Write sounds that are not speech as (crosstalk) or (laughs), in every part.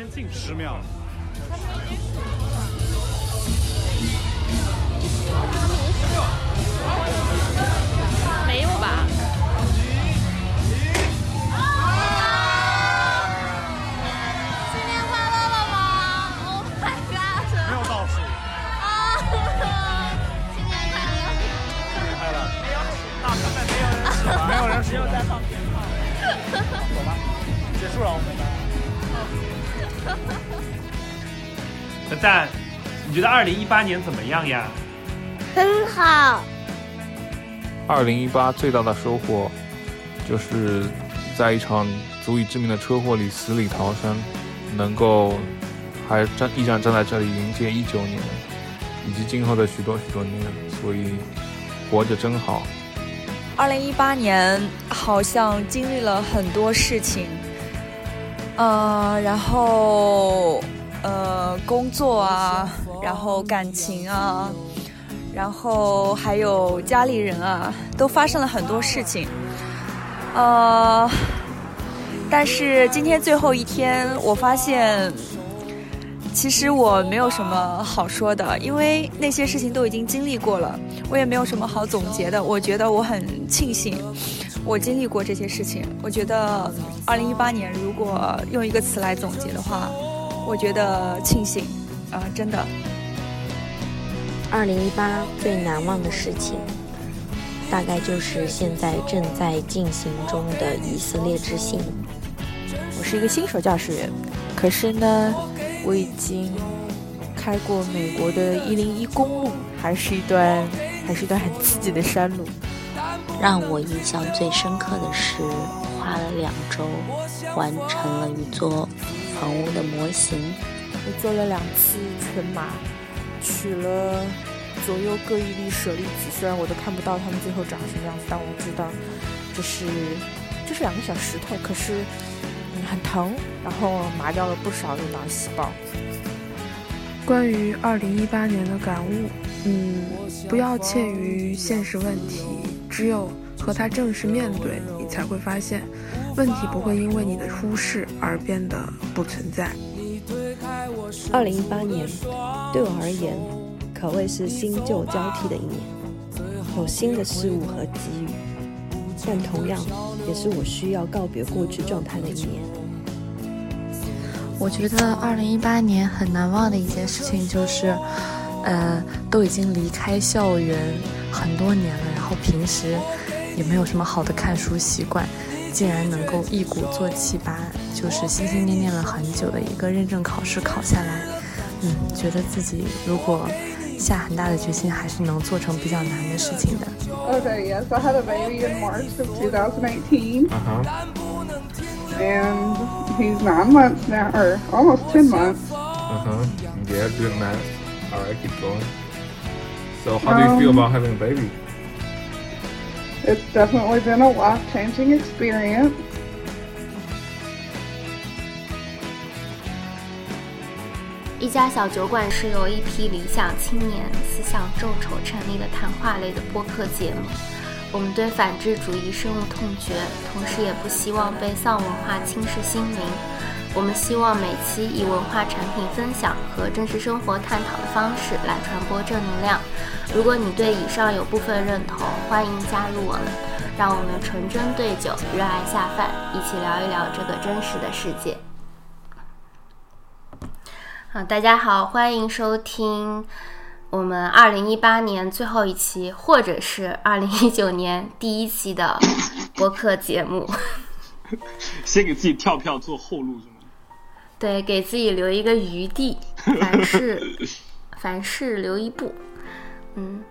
先进十秒。没有吧？新年快乐了吗？Oh my god！没有倒数。啊！新年快乐！新年快乐！没有大根本没有人数，没有人数，没有在放鞭炮。走吧，结束了我们的。笨蛋，你觉得二零一八年怎么样呀？很好。二零一八最大的收获，就是在一场足以致命的车祸里死里逃生，能够还站依然站在这里迎接一九年，以及今后的许多许多年，所以活着真好。二零一八年好像经历了很多事情，呃，然后呃工作啊，然后感情啊。然后还有家里人啊，都发生了很多事情，呃，但是今天最后一天，我发现，其实我没有什么好说的，因为那些事情都已经经历过了，我也没有什么好总结的。我觉得我很庆幸，我经历过这些事情。我觉得，二零一八年如果用一个词来总结的话，我觉得庆幸，啊，真的。二零一八最难忘的事情，大概就是现在正在进行中的以色列之行。我是一个新手驾驶员，可是呢，我已经开过美国的一零一公路，还是一段还是一段很刺激的山路。让我印象最深刻的是，花了两周完成了一座房屋的模型。我做了两次全麻。取了左右各一粒舍利子，虽然我都看不到它们最后长什么样子，但我知道这是这是两个小石头，可是嗯很疼，然后麻掉了不少的脑细胞。关于二零一八年的感悟，嗯，不要怯于现实问题，只有和它正式面对，你才会发现问题不会因为你的忽视而变得不存在。二零一八年对我而言，可谓是新旧交替的一年，有新的事物和机遇，但同样也是我需要告别过去状态的一年。我觉得二零一八年很难忘的一件事情就是，呃，都已经离开校园很多年了，然后平时也没有什么好的看书习惯。竟然能够一鼓作气把就是心心念念了很久的一个认证考试考下来，嗯，觉得自己如果下很大的决心，还是能做成比较难的事情的。Okay, yes, I had a baby in March of 2018. Uh huh. And he's nine months now, or almost ten months. Uh huh. Yeah, doing that. All right, keep going. So, how do you feel about having a baby? It's definitely been a life changing experience. 一家小酒馆是由一批理想青年思想众筹成立的谈话类的播客节目。我们对反智主义深恶痛绝，同时也不希望被丧文化侵蚀心灵。我们希望每期以文化产品分享和真实生活探讨的方式来传播正能量。如果你对以上有部分认同，欢迎加入我们，让我们纯真对酒，热爱下饭，一起聊一聊这个真实的世界。好，大家好，欢迎收听我们二零一八年最后一期，或者是二零一九年第一期的播客节目。(laughs) 先给自己跳票做后路是吗？对，给自己留一个余地，凡事 (laughs) 凡事留一步。嗯，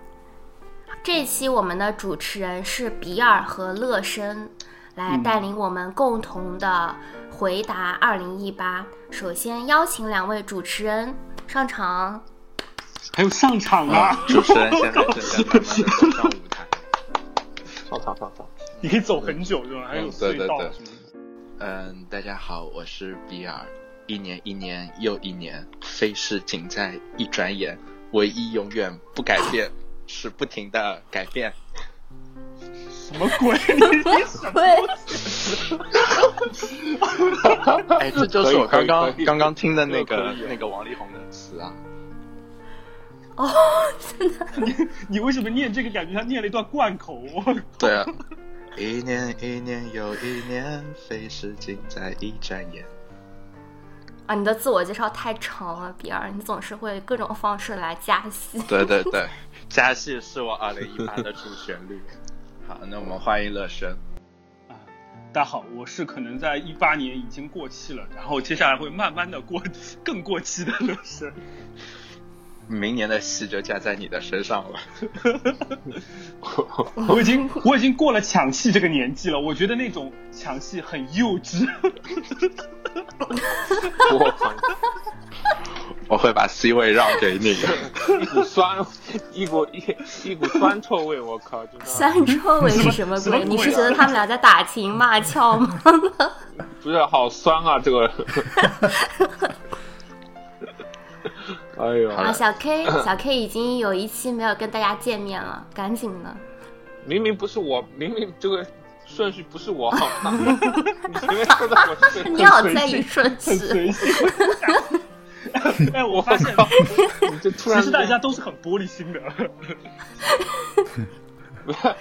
这期我们的主持人是比尔和乐生，来带领我们共同的回答二零一八。首先邀请两位主持人上场。还有上场啊！主持人现在正在上舞台。上场上场。你可以走很久是吧？还有隧道。嗯，大家好，我是比尔。一年一年又一年，飞逝仅在一转眼。唯一永远不改变，是不停的改变。什么鬼？你什么？哎，这就是我刚刚刚刚听的那个那个王力宏的词啊。哦，真的。你 (laughs) 你为什么念这个？感觉像念了一段贯口。对啊。一年一年又一年，飞逝尽在一转眼。啊，你的自我介绍太长了，比尔，你总是会各种方式来加戏。对对对，加戏是我二零一八的主旋律。好，那我们欢迎乐生。啊，大家好，我是可能在一八年已经过气了，然后接下来会慢慢的过 (laughs) 更过气的乐生。明年的戏就加在你的身上了。(laughs) 我已经我已经过了抢戏这个年纪了，我觉得那种抢戏很幼稚。(laughs) 我靠！我会把 C 位让给你。(laughs) 一股酸，一股一一股酸臭味，我靠！酸臭味是什么鬼？你是觉得他们俩在打情骂俏吗？(laughs) 不是，好酸啊！这个。(laughs) 哎呦！啊，小 K，小 K 已经有一期没有跟大家见面了，赶紧的。明明不是我，明明这个顺序不是我好吗？你前面说的我是你好在意顺序。(laughs) 哎，我发现，这突然其实大家都是很玻璃心的。不是，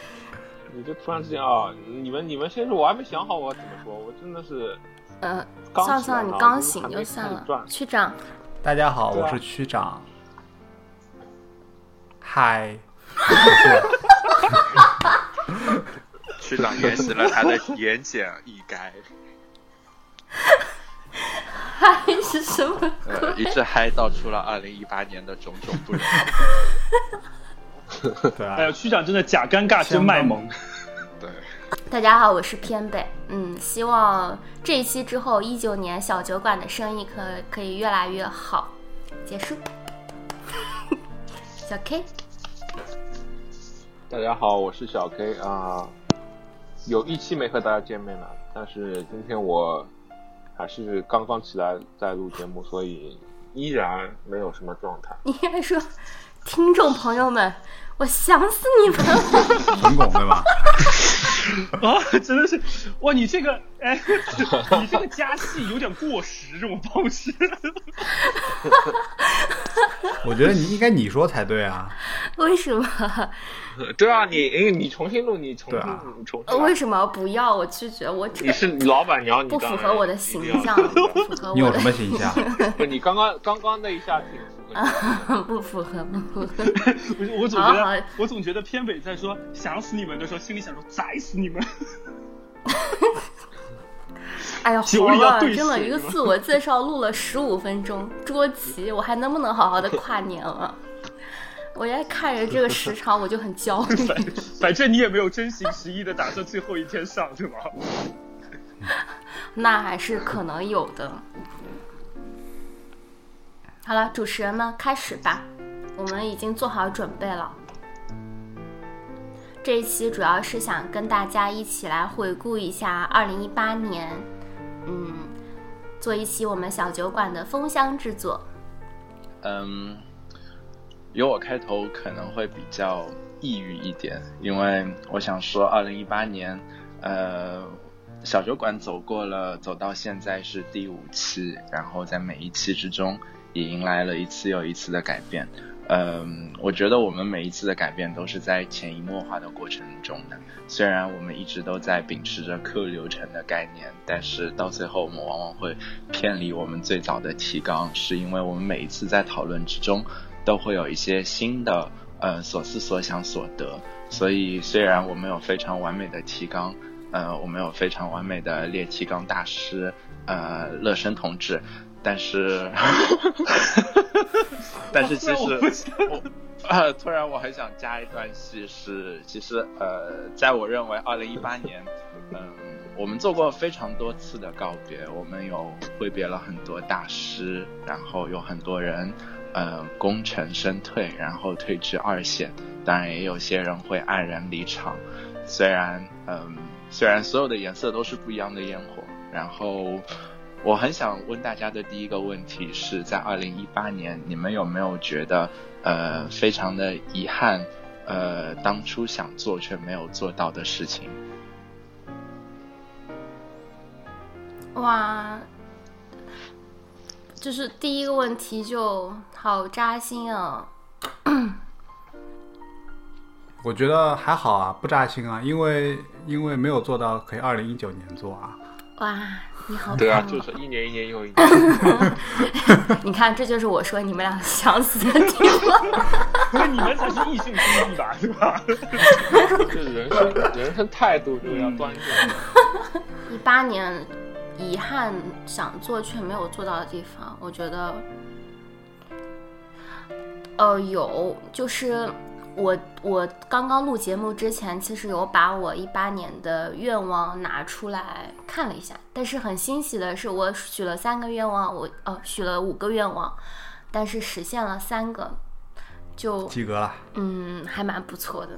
你这突然之间啊，你们你们先说，我还没想好我怎么说，我真的是，呃，算了算了，你刚醒就算了，区长。大家好，我是区长。嗨，(laughs) 区长演习了他的 (laughs) 言简意赅。嗨是什么？呃，一直嗨到出了二零一八年的种种不容易。(laughs) 对啊，区长真的假尴尬真卖萌。对。大家好，我是偏北。嗯，希望这一期之后，一九年小酒馆的生意可可以越来越好。结束。(laughs) 小 K。大家好，我是小 K 啊。有一期没和大家见面了，但是今天我还是刚刚起来在录节目，所以依然没有什么状态。你还说，听众朋友们。我想死你们了，(laughs) 成功对吧？(laughs) 啊，真的是哇！你这个哎，你这个加戏有点过时，这种方式。我觉得你应该你说才对啊。(laughs) 为什么？对啊，你哎，你重新录，你重新录，重新。为什么不要？我拒绝，我你是老板娘，你不符合我的形象，不符合我。你有什么形象？(laughs) 不，你刚刚刚刚那一下挺。(laughs) 不符合，不符合。我我总觉得，我总觉得偏北在说想死你们的时候，心里想说宰死你们。(laughs) 哎呀，好了，真的一个自我介绍录了十五分钟，捉急，我还能不能好好的跨年了？我在看着这个时长，我就很焦虑。(laughs) 反正你也没有真心实意的打算最后一天上，对吧？(laughs) 那还是可能有的。好了，主持人们开始吧，我们已经做好准备了。这一期主要是想跟大家一起来回顾一下二零一八年，嗯，做一期我们小酒馆的封箱制作。嗯，由我开头可能会比较抑郁一点，因为我想说二零一八年，呃，小酒馆走过了，走到现在是第五期，然后在每一期之中。也迎来了一次又一次的改变，嗯，我觉得我们每一次的改变都是在潜移默化的过程中的。虽然我们一直都在秉持着客流程的概念，但是到最后我们往往会偏离我们最早的提纲，是因为我们每一次在讨论之中都会有一些新的呃所思所想所得。所以虽然我们有非常完美的提纲，呃，我们有非常完美的列提纲大师，呃，乐生同志。但是，(laughs) 但是其实，呃，突然我很想加一段戏，是其实呃，在我认为，二零一八年，嗯，我们做过非常多次的告别，我们有挥别了很多大师，然后有很多人，呃，功成身退，然后退至二线，当然也有些人会黯然离场。虽然，嗯，虽然所有的颜色都是不一样的烟火，然后。我很想问大家的第一个问题是在二零一八年，你们有没有觉得呃非常的遗憾，呃当初想做却没有做到的事情？哇，就是第一个问题就好扎心啊！(coughs) 我觉得还好啊，不扎心啊，因为因为没有做到，可以二零一九年做啊。哇，你好对啊，就是一年一年又一 (laughs) 年。(laughs) 你看，这就是我说你们俩想死的地方。(laughs) 那你们才是异性兄弟吧，是吧？这人生人生态度就要端正。一八年遗憾想做却没有做到的地方，我觉得，呃，有，就是我我刚刚录节目之前，其实有把我一八年的愿望拿出来看了一下，但是很欣喜的是，我许了三个愿望，我哦许了五个愿望，但是实现了三个，就及格了。嗯，还蛮不错的。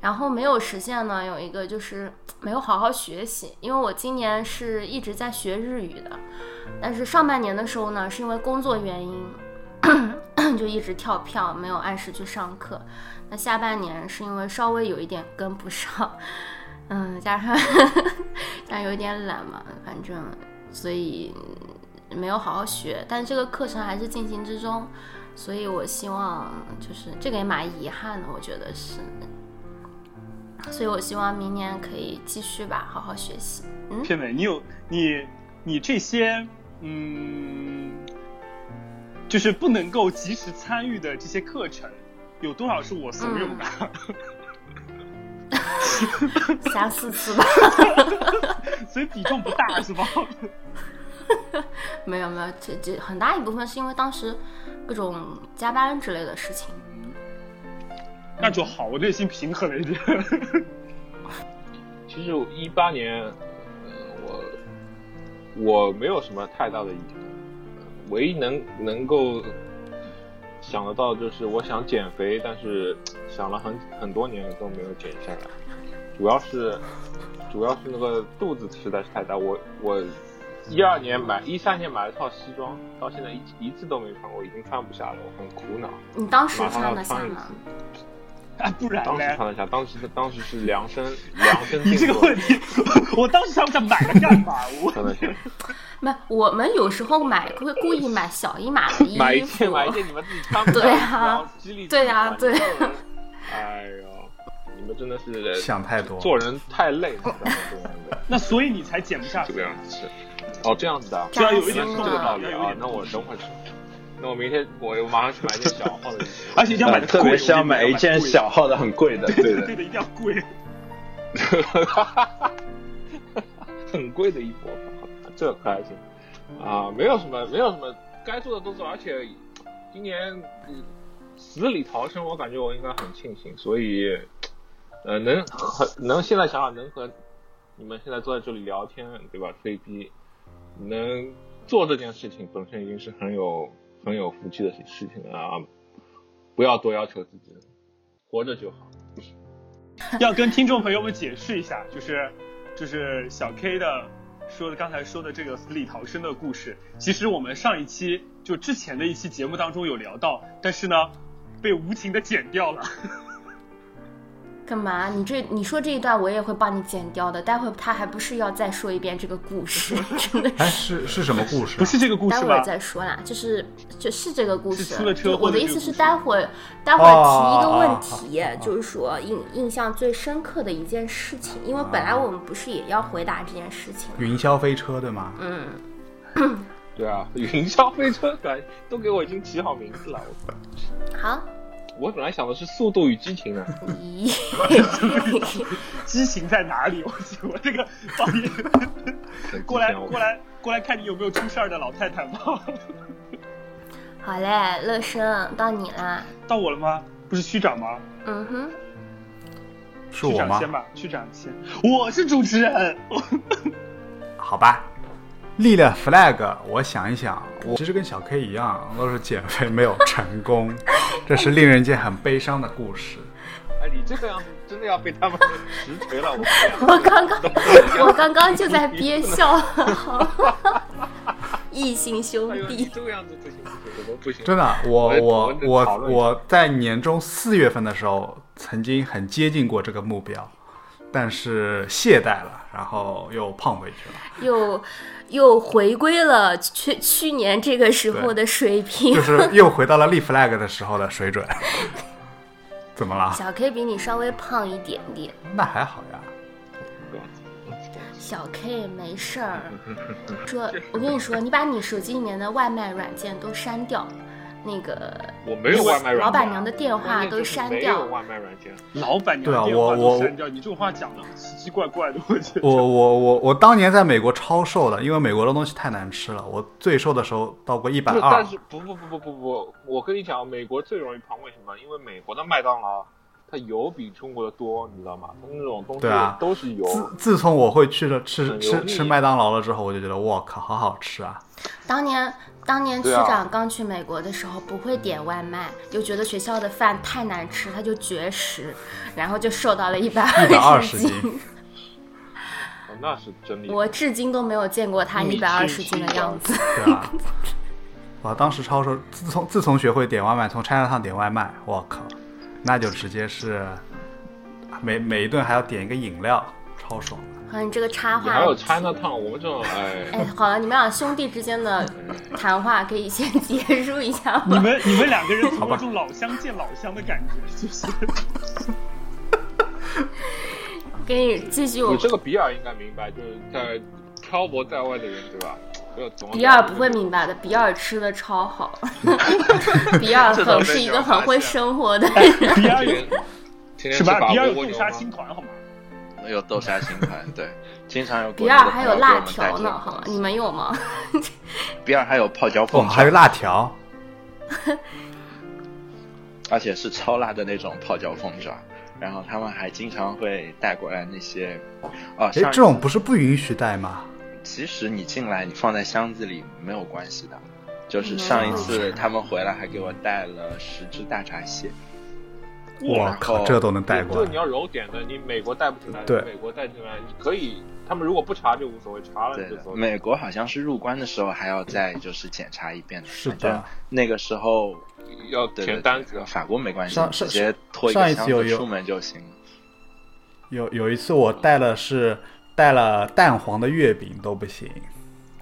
然后没有实现呢，有一个就是没有好好学习，因为我今年是一直在学日语的，但是上半年的时候呢，是因为工作原因，(coughs) 就一直跳票，没有按时去上课。那下半年是因为稍微有一点跟不上，嗯，加上 (laughs) 加上有一点懒嘛，反正所以没有好好学，但这个课程还是进行之中，所以我希望就是这个也蛮遗憾的，我觉得是。所以我希望明年可以继续吧，好好学习。嗯，片尾，你有你你这些嗯，就是不能够及时参与的这些课程，有多少是我怂恿的？三四次吧，(laughs) (laughs) 所以比重不大是吧？(laughs) 没有没有，这这很大一部分是因为当时各种加班之类的事情。那就好，我内心平衡了一点。(laughs) 其实一八年，呃，我我没有什么太大的遗憾，唯一能能够想得到就是我想减肥，但是想了很很多年了都没有减下来，主要是主要是那个肚子实在是太大，我我一二年买一三年买了套西装，到现在一一次都没穿过，已经穿不下了，我很苦恼。你当时马上穿要穿一得下吗次？(laughs) 啊，不然当时呢？穿得下，当时当时是量身量身 (laughs) 你这定做的，个问题，我当时想想买了干嘛？我穿得下。(laughs) 没，我们有时候买会故意买小一码的衣服，买一件买一件你们自己穿不对上然啊对啊，对。哎呦，你们真的是想太多做人太累了，那所以你才减不下这个样子是。哦，这样子的啊，就要有一点这个道理啊。那我等会儿去，那我明天我我马上去买一件小号的衣服，(laughs) 而且一定要买的特别是要买一件小号的，很贵的，(laughs) 对的。对的，一定要贵。(laughs) 很贵的衣服，这可还行啊，没有什么没有什么该做的都做，而且今年嗯死里逃生，我感觉我应该很庆幸，所以呃能和能现在想想能和你们现在坐在这里聊天，对吧？吹逼，能做这件事情本身已经是很有很有福气的事情啊！不要多要求自己，活着就好。(laughs) 要跟听众朋友们解释一下，就是就是小 K 的说的刚才说的这个死里逃生的故事，其实我们上一期就之前的一期节目当中有聊到，但是呢被无情的剪掉了。干嘛？你这你说这一段我也会帮你剪掉的。待会他还不是要再说一遍这个故事，真的哎，是是什么故事啊？不是这个故事待会儿？再说啦，就是就是这个故事。出了车祸就我的意思是，待会儿待会儿提一个问哦题，就是说印印象最深刻的一件事情，因为本来我们不是也要回答这件事情？云霄飞车对吗？嗯，对啊，云霄飞车感都给我已经起好名字了。我好，我本来想的是《速度与激情》呢。咦，(laughs) 激情在哪里？我我这个导演过来过来过来看你有没有出事儿的老太太吗？(laughs) 好嘞，乐生到你啦。到我了吗？不是区长吗？嗯哼，区是我吗？长先吧，区长先。我是主持人。(laughs) 好吧，立了 flag，我想一想，我其实跟小 K 一样，都是减肥没有成功，(laughs) 这是令人间很悲伤的故事。哎，你这个样子真的要被他们实锤了，我我刚刚 (laughs) 我刚刚就在憋笑，(laughs) 异性兄弟。这个样子不行？真的，我我我我我在年终四月份的时候，曾经很接近过这个目标，但是懈怠了，然后又胖回去了，又又回归了去去年这个时候的水平，就是又回到了立 flag 的时候的水准。(laughs) 怎么了？小 K 比你稍微胖一点点，那还好呀。小 K 没事儿，(laughs) 说，我跟你说，你把你手机里面的外卖软件都删掉，那个我没有外卖软件，老板娘的电话都删掉，没有外卖软件，老板娘电话都删掉，你这种话讲的奇奇怪怪的，我觉得。我我我我当年在美国超瘦的，因为美国的东西太难吃了，我最瘦的时候到过一百二。但是不不不不不不，我跟你讲，美国最容易胖，为什么？因为美国的麦当劳。它油比中国的多，你知道吗？它那种东西都是油。自自从我会去了吃吃吃麦当劳了之后，我就觉得我靠，好好吃啊！当年当年区长刚去美国的时候，不会点外卖，又觉得学校的饭太难吃，他就绝食，然后就瘦到了一百二十斤。哦，那是真厉害！我至今都没有见过他一百二十斤的样子。对啊，我当时超瘦，自从自从学会点外卖，从 China 上点外卖，我靠！那就直接是每每一顿还要点一个饮料，超爽的。好，你这个插话还有 China Town，我们这种哎哎，好了，你们俩兄弟之间的谈话可以先 (laughs) 结束一下吗？你们你们两个人有种老乡见老乡的感觉，就是。(laughs) 给你继续。你这个比尔应该明白，就是在漂泊在外的人，对吧？比尔不会明白的，比尔吃的超好，(laughs) 比尔很是一个很会生活的人。比尔是吧？比尔有豆沙青团好吗？有豆沙星团，对，经常有。比尔还有辣条呢，好吗？你们有吗？比尔还有泡椒凤爪，还有辣条，而且是超辣的那种泡椒凤爪。然后他们还经常会带过来那些，哦，哎，这种不是不允许带吗？其实你进来，你放在箱子里没有关系的。就是上一次他们回来还给我带了十只大闸蟹。我靠，这都能带过来？这你要揉点的，你美国带不进来。对，美国带进来，你可以，他们如果不查就无所谓，查了就走。美国好像是入关的时候还要再就是检查一遍的。是的。那个时候要填单子。法国没关系，直接拖一个箱子出门就行。有有一次我带了是。带了蛋黄的月饼都不行，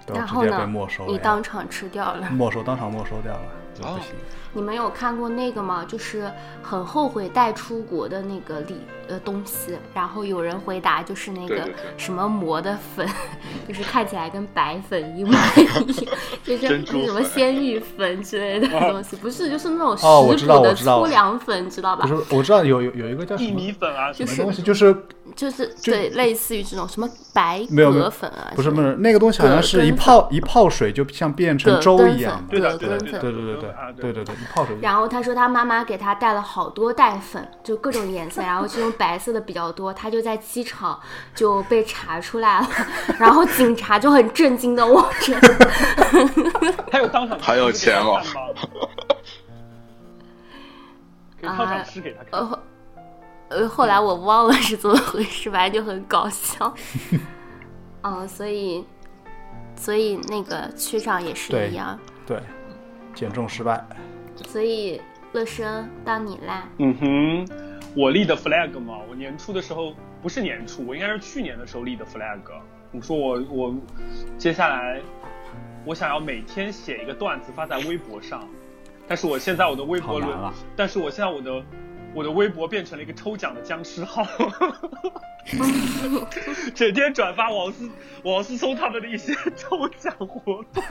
都直接被没收了。你当场吃掉了？没收，当场没收掉了，就不行。你们有看过那个吗？就是很后悔带出国的那个礼呃东西，然后有人回答就是那个什么磨的粉，(laughs) 就是看起来跟白粉一模一样，(laughs) 就是什么鲜芋粉之类的东西，不是就是那种食谱的粗粮粉，知道吧？不是，我知道有有有一个叫薏米粉啊，什么东西就是。就是对，类似于这种什么白葛粉啊，不是不是，那个东西好像是一泡一泡水，就像变成粥一样。对的，对的，对对对对对对对，一泡水。然后他说他妈妈给他带了好多袋粉，就各种颜色，然后其中白色的比较多。他就在机场就被查出来了，(laughs) 然后警察就很震惊的望着。(laughs) 他有当场还有钱哦。(laughs) 给当场吃给他看。呃，后来我忘了是怎么回事，反正就很搞笑。嗯，所以，所以那个区长也是一样。对，减重失败。所以乐生到你啦。嗯哼，我立的 flag 嘛，我年初的时候不是年初，我应该是去年的时候立的 flag。我说我我接下来我想要每天写一个段子发在微博上，但是我现在我的微博轮，但是我现在我的。我的微博变成了一个抽奖的僵尸号，整天转发王思王思聪他们的一些抽奖活动，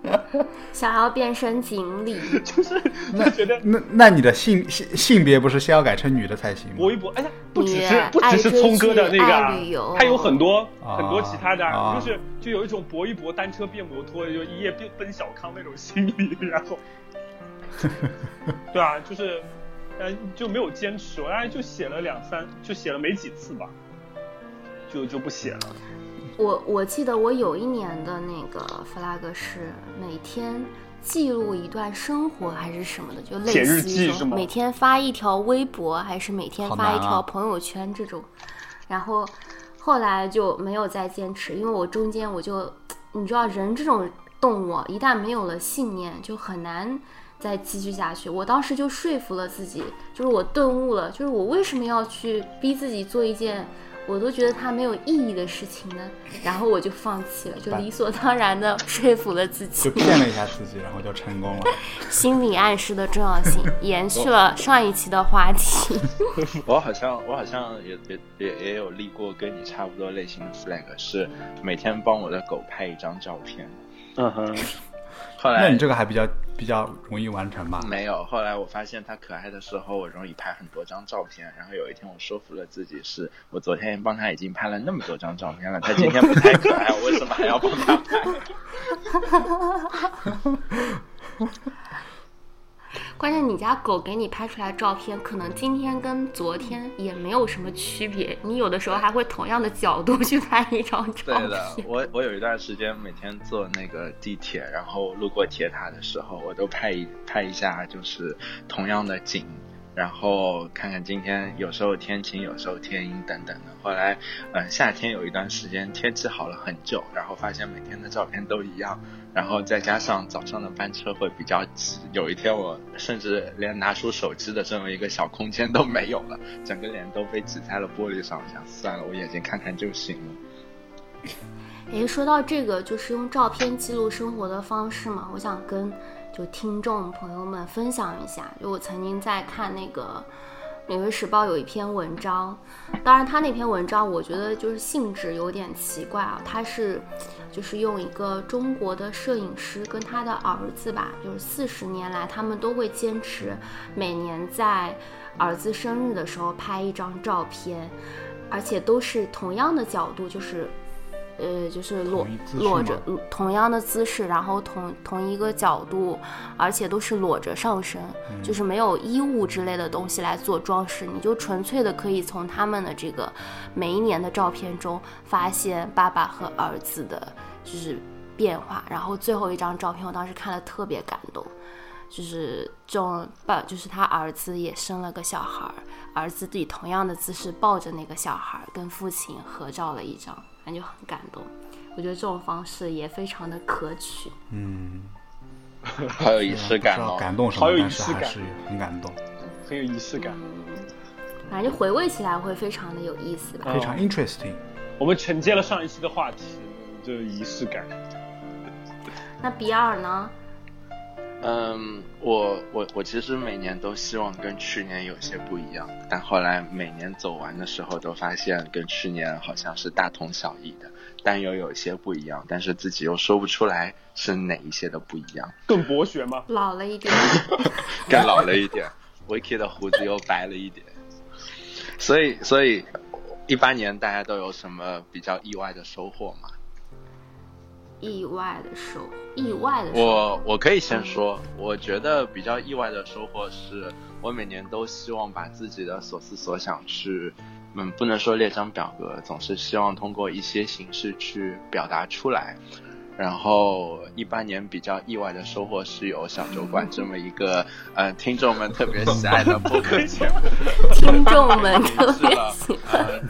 (laughs) 想要变身锦鲤，就是那觉得那那你的性性性别不是先要改成女的才行吗？微博哎呀，不只是不只是聪哥的那个，他有很多很多其他的，就是就有一种搏一搏单车变摩托，就一夜变奔小康那种心理，然后，(laughs) 对啊，就是。呃，就没有坚持，我大概就写了两三，就写了没几次吧，就就不写了。我我记得我有一年的那个 flag 是每天记录一段生活还是什么的，就类似于每天发一条微博还是每天发一条朋友圈这种。然后后来就没有再坚持，因为我中间我就你知道人这种动物一旦没有了信念，就很难再继续下去。我当时就说服了自己，就是我顿悟了，就是我为什么要去逼自己做一件。我都觉得它没有意义的事情呢，然后我就放弃了，就理所当然的 (laughs) 说服了自己，就骗了一下自己，然后就成功了。(laughs) 心理暗示的重要性延续了上一期的话题。(laughs) 我好像我好像也也也也有立过跟你差不多类型的 flag，是每天帮我的狗拍一张照片。嗯哼。后来，那你这个还比较比较容易完成吧？没有，后来我发现它可爱的时候，我容易拍很多张照片。然后有一天，我说服了自己，是我昨天帮他已经拍了那么多张照片了，他今天不太可爱，我为什么还要帮他拍？关键你家狗给你拍出来照片，可能今天跟昨天也没有什么区别。你有的时候还会同样的角度去拍一张照片。对的，我我有一段时间每天坐那个地铁，然后路过铁塔的时候，我都拍一拍一下，就是同样的景。然后看看今天有时候天晴，有时候天阴等等的。后来，嗯，夏天有一段时间天气好了很久，然后发现每天的照片都一样。然后再加上早上的班车会比较挤，有一天我甚至连拿出手机的这么一个小空间都没有了，整个脸都被挤在了玻璃上。我想算了，我眼睛看看就行了。(laughs) 诶，说到这个，就是用照片记录生活的方式嘛，我想跟。就听众朋友们分享一下，就我曾经在看那个《纽约时报》有一篇文章，当然他那篇文章我觉得就是性质有点奇怪啊，他是就是用一个中国的摄影师跟他的儿子吧，就是四十年来他们都会坚持每年在儿子生日的时候拍一张照片，而且都是同样的角度，就是。呃，就是裸裸着同样的姿势，然后同同一个角度，而且都是裸着上身，就是没有衣物之类的东西来做装饰，你就纯粹的可以从他们的这个每一年的照片中发现爸爸和儿子的就是变化。然后最后一张照片，我当时看了特别感动，就是这种爸，就是他儿子也生了个小孩，儿子以同样的姿势抱着那个小孩，跟父亲合照了一张。就很感动，我觉得这种方式也非常的可取。嗯，(laughs) 好有仪式感哦，感动什么？好有仪式感，很感动，(laughs) 很有仪式感。反正就回味起来会非常的有意思吧，非常 interesting。我们承接了上一期的话题，就是仪式感。那比尔呢？嗯，我我我其实每年都希望跟去年有些不一样，但后来每年走完的时候都发现跟去年好像是大同小异的，但又有些不一样，但是自己又说不出来是哪一些的不一样。更博学吗？老了一点，(laughs) 更老了一点。Vicky 的胡子又白了一点，所以所以一八年大家都有什么比较意外的收获吗？意外的收，意外的收。我我可以先说，我觉得比较意外的收获是，我每年都希望把自己的所思所想去，嗯，不能说列张表格，总是希望通过一些形式去表达出来。然后一八年比较意外的收获是有小酒馆这么一个，(laughs) 呃，听众们特别喜爱的播客节目，(laughs) 听众们 (laughs) 特别喜爱，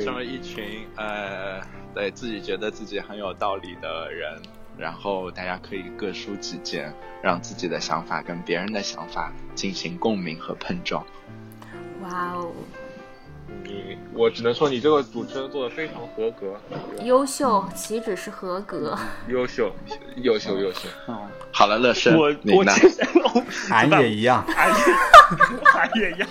这么一群呃。对自己觉得自己很有道理的人，然后大家可以各抒己见，让自己的想法跟别人的想法进行共鸣和碰撞。哇哦！你我只能说你这个主持人做的非常合格，优秀，岂止是合格？优秀，优秀，优秀。好了，乐生，我我其实俺也一样，俺也俺也一样。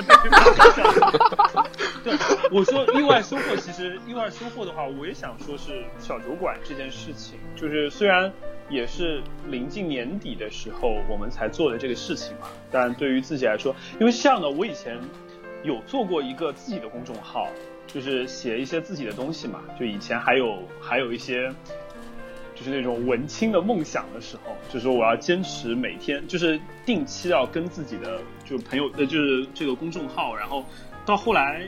对，我说意外收获，其实意外收获的话，我也想说是小酒馆这件事情，就是虽然也是临近年底的时候我们才做的这个事情嘛，但对于自己来说，因为是这样的，我以前。有做过一个自己的公众号，就是写一些自己的东西嘛。就以前还有还有一些，就是那种文青的梦想的时候，就是我要坚持每天，就是定期要跟自己的就朋友呃，就是这个公众号，然后到后来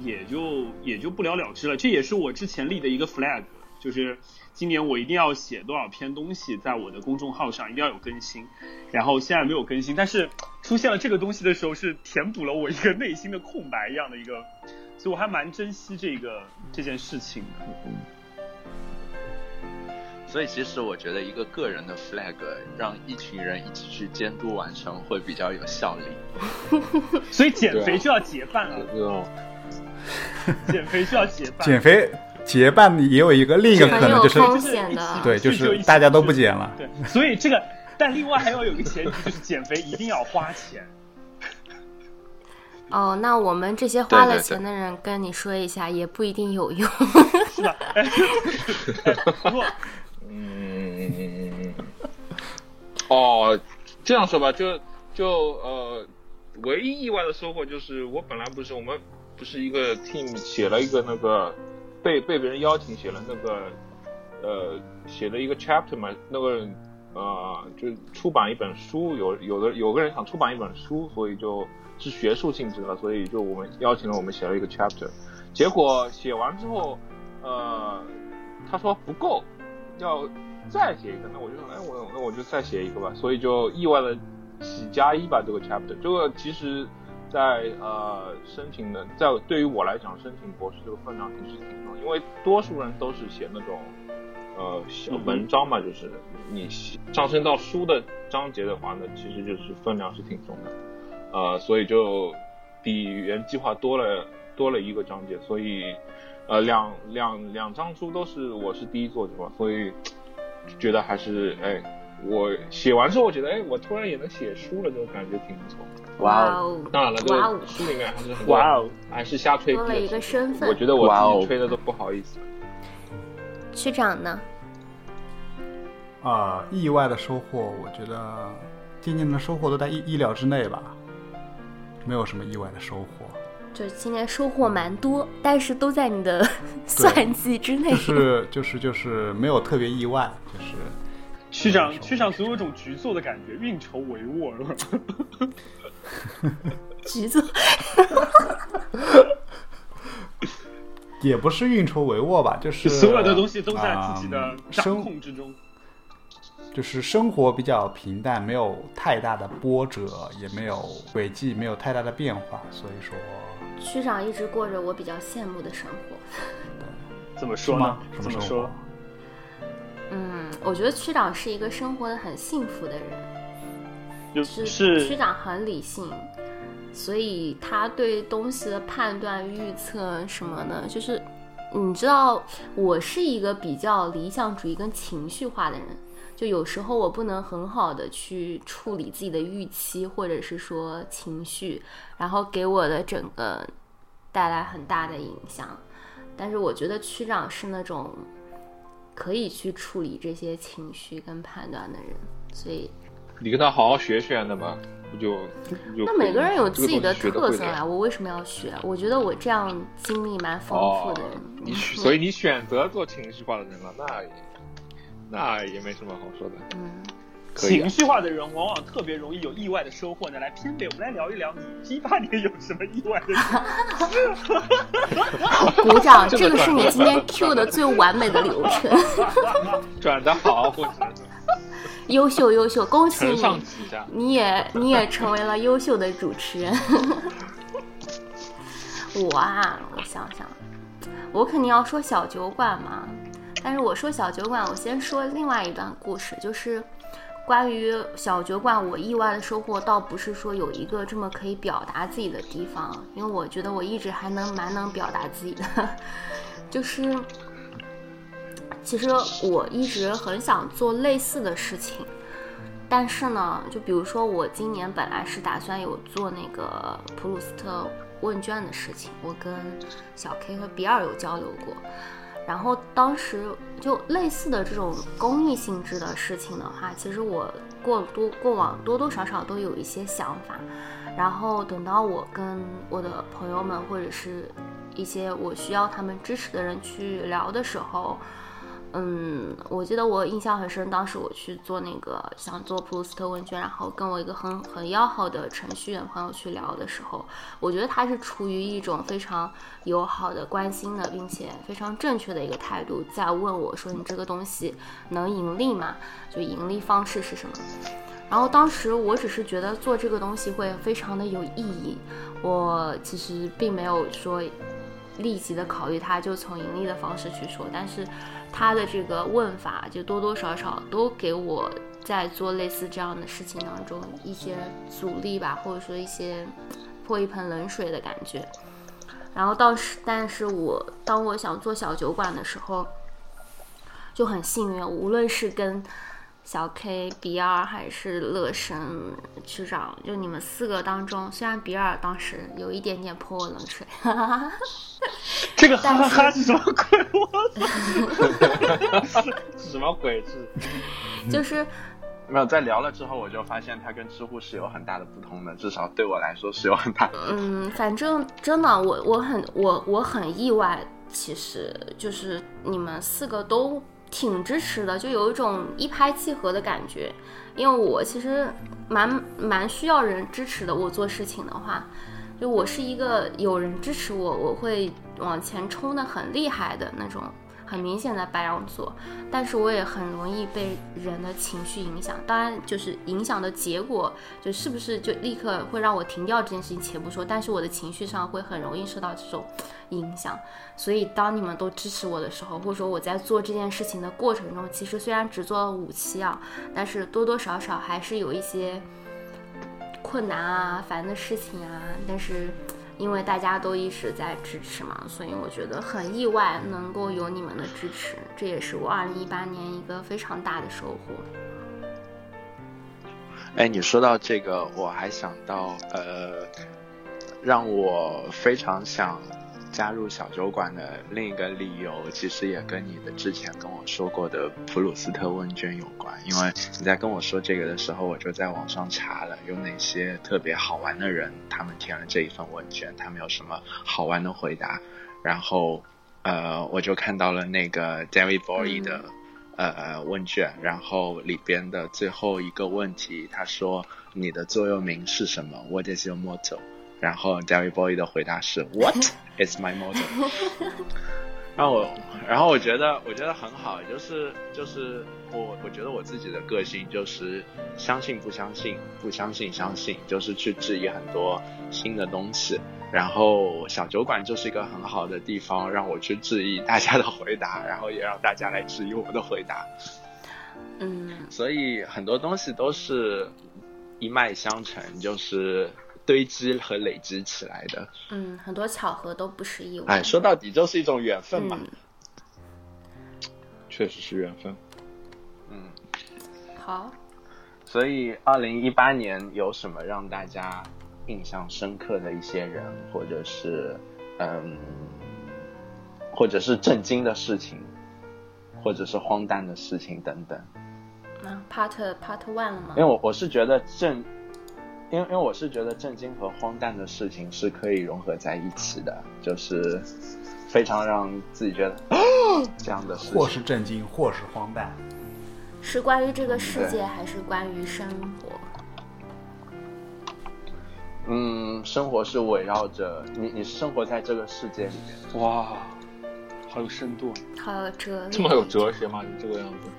也就也就不了了之了。这也是我之前立的一个 flag，就是。今年我一定要写多少篇东西在我的公众号上，一定要有更新。然后现在没有更新，但是出现了这个东西的时候，是填补了我一个内心的空白一样的一个，所以我还蛮珍惜这个这件事情的。所以其实我觉得一个个人的 flag 让一群人一起去监督完成会比较有效率。(laughs) 所以减肥就要结伴了。减肥就要结伴。减肥结伴也有一个另一个可能就是，对，就是大家都不减了。对，所以这个，但另外还要有个前提，就是减肥一定要花钱。哦，那我们这些花了钱的人跟你说一下，也不一定有用，是吧？(laughs) 不过，嗯，哦，这样说吧，就就呃，唯一意外的收获就是我本来不是我们不是一个 team 写了一个那个被被别人邀请写了那个呃写了一个 chapter 嘛，那个呃就出版一本书，有有的有个人想出版一本书，所以就。是学术性质的，所以就我们邀请了我们写了一个 chapter，结果写完之后，呃，他说不够，要再写一个，那我就说，哎，我那我就再写一个吧，所以就意外的喜加一吧这个 chapter，这个其实，在呃申请的，在对于我来讲，申请博士这个分量其实挺重，因为多数人都是写那种呃小文章嘛，就是你上升到书的章节的话呢，其实就是分量是挺重的。呃，所以就比原计划多了多了一个章节，所以呃两两两张书都是我是第一作者嘛，所以觉得还是哎，我写完之后我觉得哎，我突然也能写书了，这种感觉挺不错。哇哦！当然了，这个书里面还是很哇哦，还是瞎吹。多了一个身份，我觉得我自己吹的都不好意思。区长呢？啊，意外的收获，我觉得今年的收获都在意意料之内吧。没有什么意外的收获，就今年收获蛮多，但是都在你的 (laughs) 算计之内。就是就是就是没有特别意外，就是区长区长总有一种局促的感觉，运筹帷幄。(laughs) 局座，(laughs) 也不是运筹帷幄吧，就是所有的东西都在自己的掌控之中。就是生活比较平淡，没有太大的波折，也没有轨迹，没有太大的变化，所以说，区长一直过着我比较羡慕的生活。怎么说呢？怎么说？嗯，我觉得区长是一个生活的很幸福的人，就是区长很理性，所以他对东西的判断、预测什么的，就是你知道，我是一个比较理想主义跟情绪化的人。就有时候我不能很好的去处理自己的预期，或者是说情绪，然后给我的整个带来很大的影响。但是我觉得区长是那种可以去处理这些情绪跟判断的人，所以你跟他好好学学的嘛，不就？那每个人有自己的特色啊，我为什么要学？我觉得我这样经历蛮丰富的人，你所以你选择做情绪化的人了，那。那也没什么好说的。嗯，情绪化的人往往特别容易有意外的收获呢。来，偏北，我们来聊一聊你一八年有什么意外的？鼓掌，(laughs) 这个是你今天 Q 的最完美的流程。(laughs) 转的好，优秀优秀，恭喜你，你也 (laughs) 你也成为了优秀的主持人。我啊，我想想，我肯定要说小酒馆嘛。但是我说小酒馆，我先说另外一段故事，就是关于小酒馆，我意外的收获倒不是说有一个这么可以表达自己的地方，因为我觉得我一直还能蛮能表达自己的，(laughs) 就是其实我一直很想做类似的事情，但是呢，就比如说我今年本来是打算有做那个普鲁斯特问卷的事情，我跟小 K 和比尔有交流过。然后当时就类似的这种公益性质的事情的话，其实我过多过往多多少少都有一些想法。然后等到我跟我的朋友们或者是一些我需要他们支持的人去聊的时候。嗯，我记得我印象很深，当时我去做那个想做普鲁斯特问卷，然后跟我一个很很要好的程序员朋友去聊的时候，我觉得他是出于一种非常友好的、关心的，并且非常正确的一个态度，在问我说：“你这个东西能盈利吗？就盈利方式是什么？”然后当时我只是觉得做这个东西会非常的有意义，我其实并没有说。立即的考虑它，就从盈利的方式去说。但是他的这个问法，就多多少少都给我在做类似这样的事情当中一些阻力吧，或者说一些泼一盆冷水的感觉。然后到时，但是我当我想做小酒馆的时候，就很幸运，无论是跟小 K、比尔还是乐神区长，就你们四个当中，虽然比尔当时有一点点泼我冷水，这个哈哈哈 (laughs) 是什么鬼？我操！(laughs) (laughs) 是什么鬼？是就是没有在聊了之后，我就发现他跟知乎是有很大的不同的，至少对我来说是有很大的。嗯，反正真的，我我很我我很意外，其实就是你们四个都挺支持的，就有一种一拍即合的感觉。因为我其实蛮蛮需要人支持的，我做事情的话，就我是一个有人支持我，我会往前冲的很厉害的那种。很明显的白羊座，但是我也很容易被人的情绪影响。当然，就是影响的结果，就是不是就立刻会让我停掉这件事情，且不说。但是我的情绪上会很容易受到这种影响。所以，当你们都支持我的时候，或者说我在做这件事情的过程中，其实虽然只做了五期啊，但是多多少少还是有一些困难啊、烦的事情啊。但是。因为大家都一直在支持嘛，所以我觉得很意外能够有你们的支持，这也是我二零一八年一个非常大的收获。哎，你说到这个，我还想到，呃，让我非常想。加入小酒馆的另一个理由，其实也跟你的之前跟我说过的普鲁斯特问卷有关。因为你在跟我说这个的时候，我就在网上查了有哪些特别好玩的人，他们填了这一份问卷，他们有什么好玩的回答。然后，呃，我就看到了那个 David Bowie 的呃问卷，然后里边的最后一个问题，他说你的座右铭是什么？What is your motto？然后 David Bowie 的回答是 What is my motto？(laughs) 然后我，然后我觉得，我觉得很好，就是就是我，我觉得我自己的个性就是相信不相信，不相信相信，就是去质疑很多新的东西。然后小酒馆就是一个很好的地方，让我去质疑大家的回答，(laughs) 然后也让大家来质疑我的回答。嗯，所以很多东西都是一脉相承，就是。堆积和累积起来的，嗯，很多巧合都不是意外。哎，说到底就是一种缘分嘛，确实是缘分。嗯，好。所以，二零一八年有什么让大家印象深刻的一些人，或者是嗯，或者是震惊的事情，或者是荒诞的事情等等。那 part part one 了吗？因为我我是觉得震。因为因为我是觉得震惊和荒诞的事情是可以融合在一起的，就是非常让自己觉得 (gasps) 这样的，或是震惊，或是荒诞，是关于这个世界还是关于生活？嗯，生活是围绕着你，你生活在这个世界里面。哇，好有深度，好有哲，这么有哲学吗？你这个样子？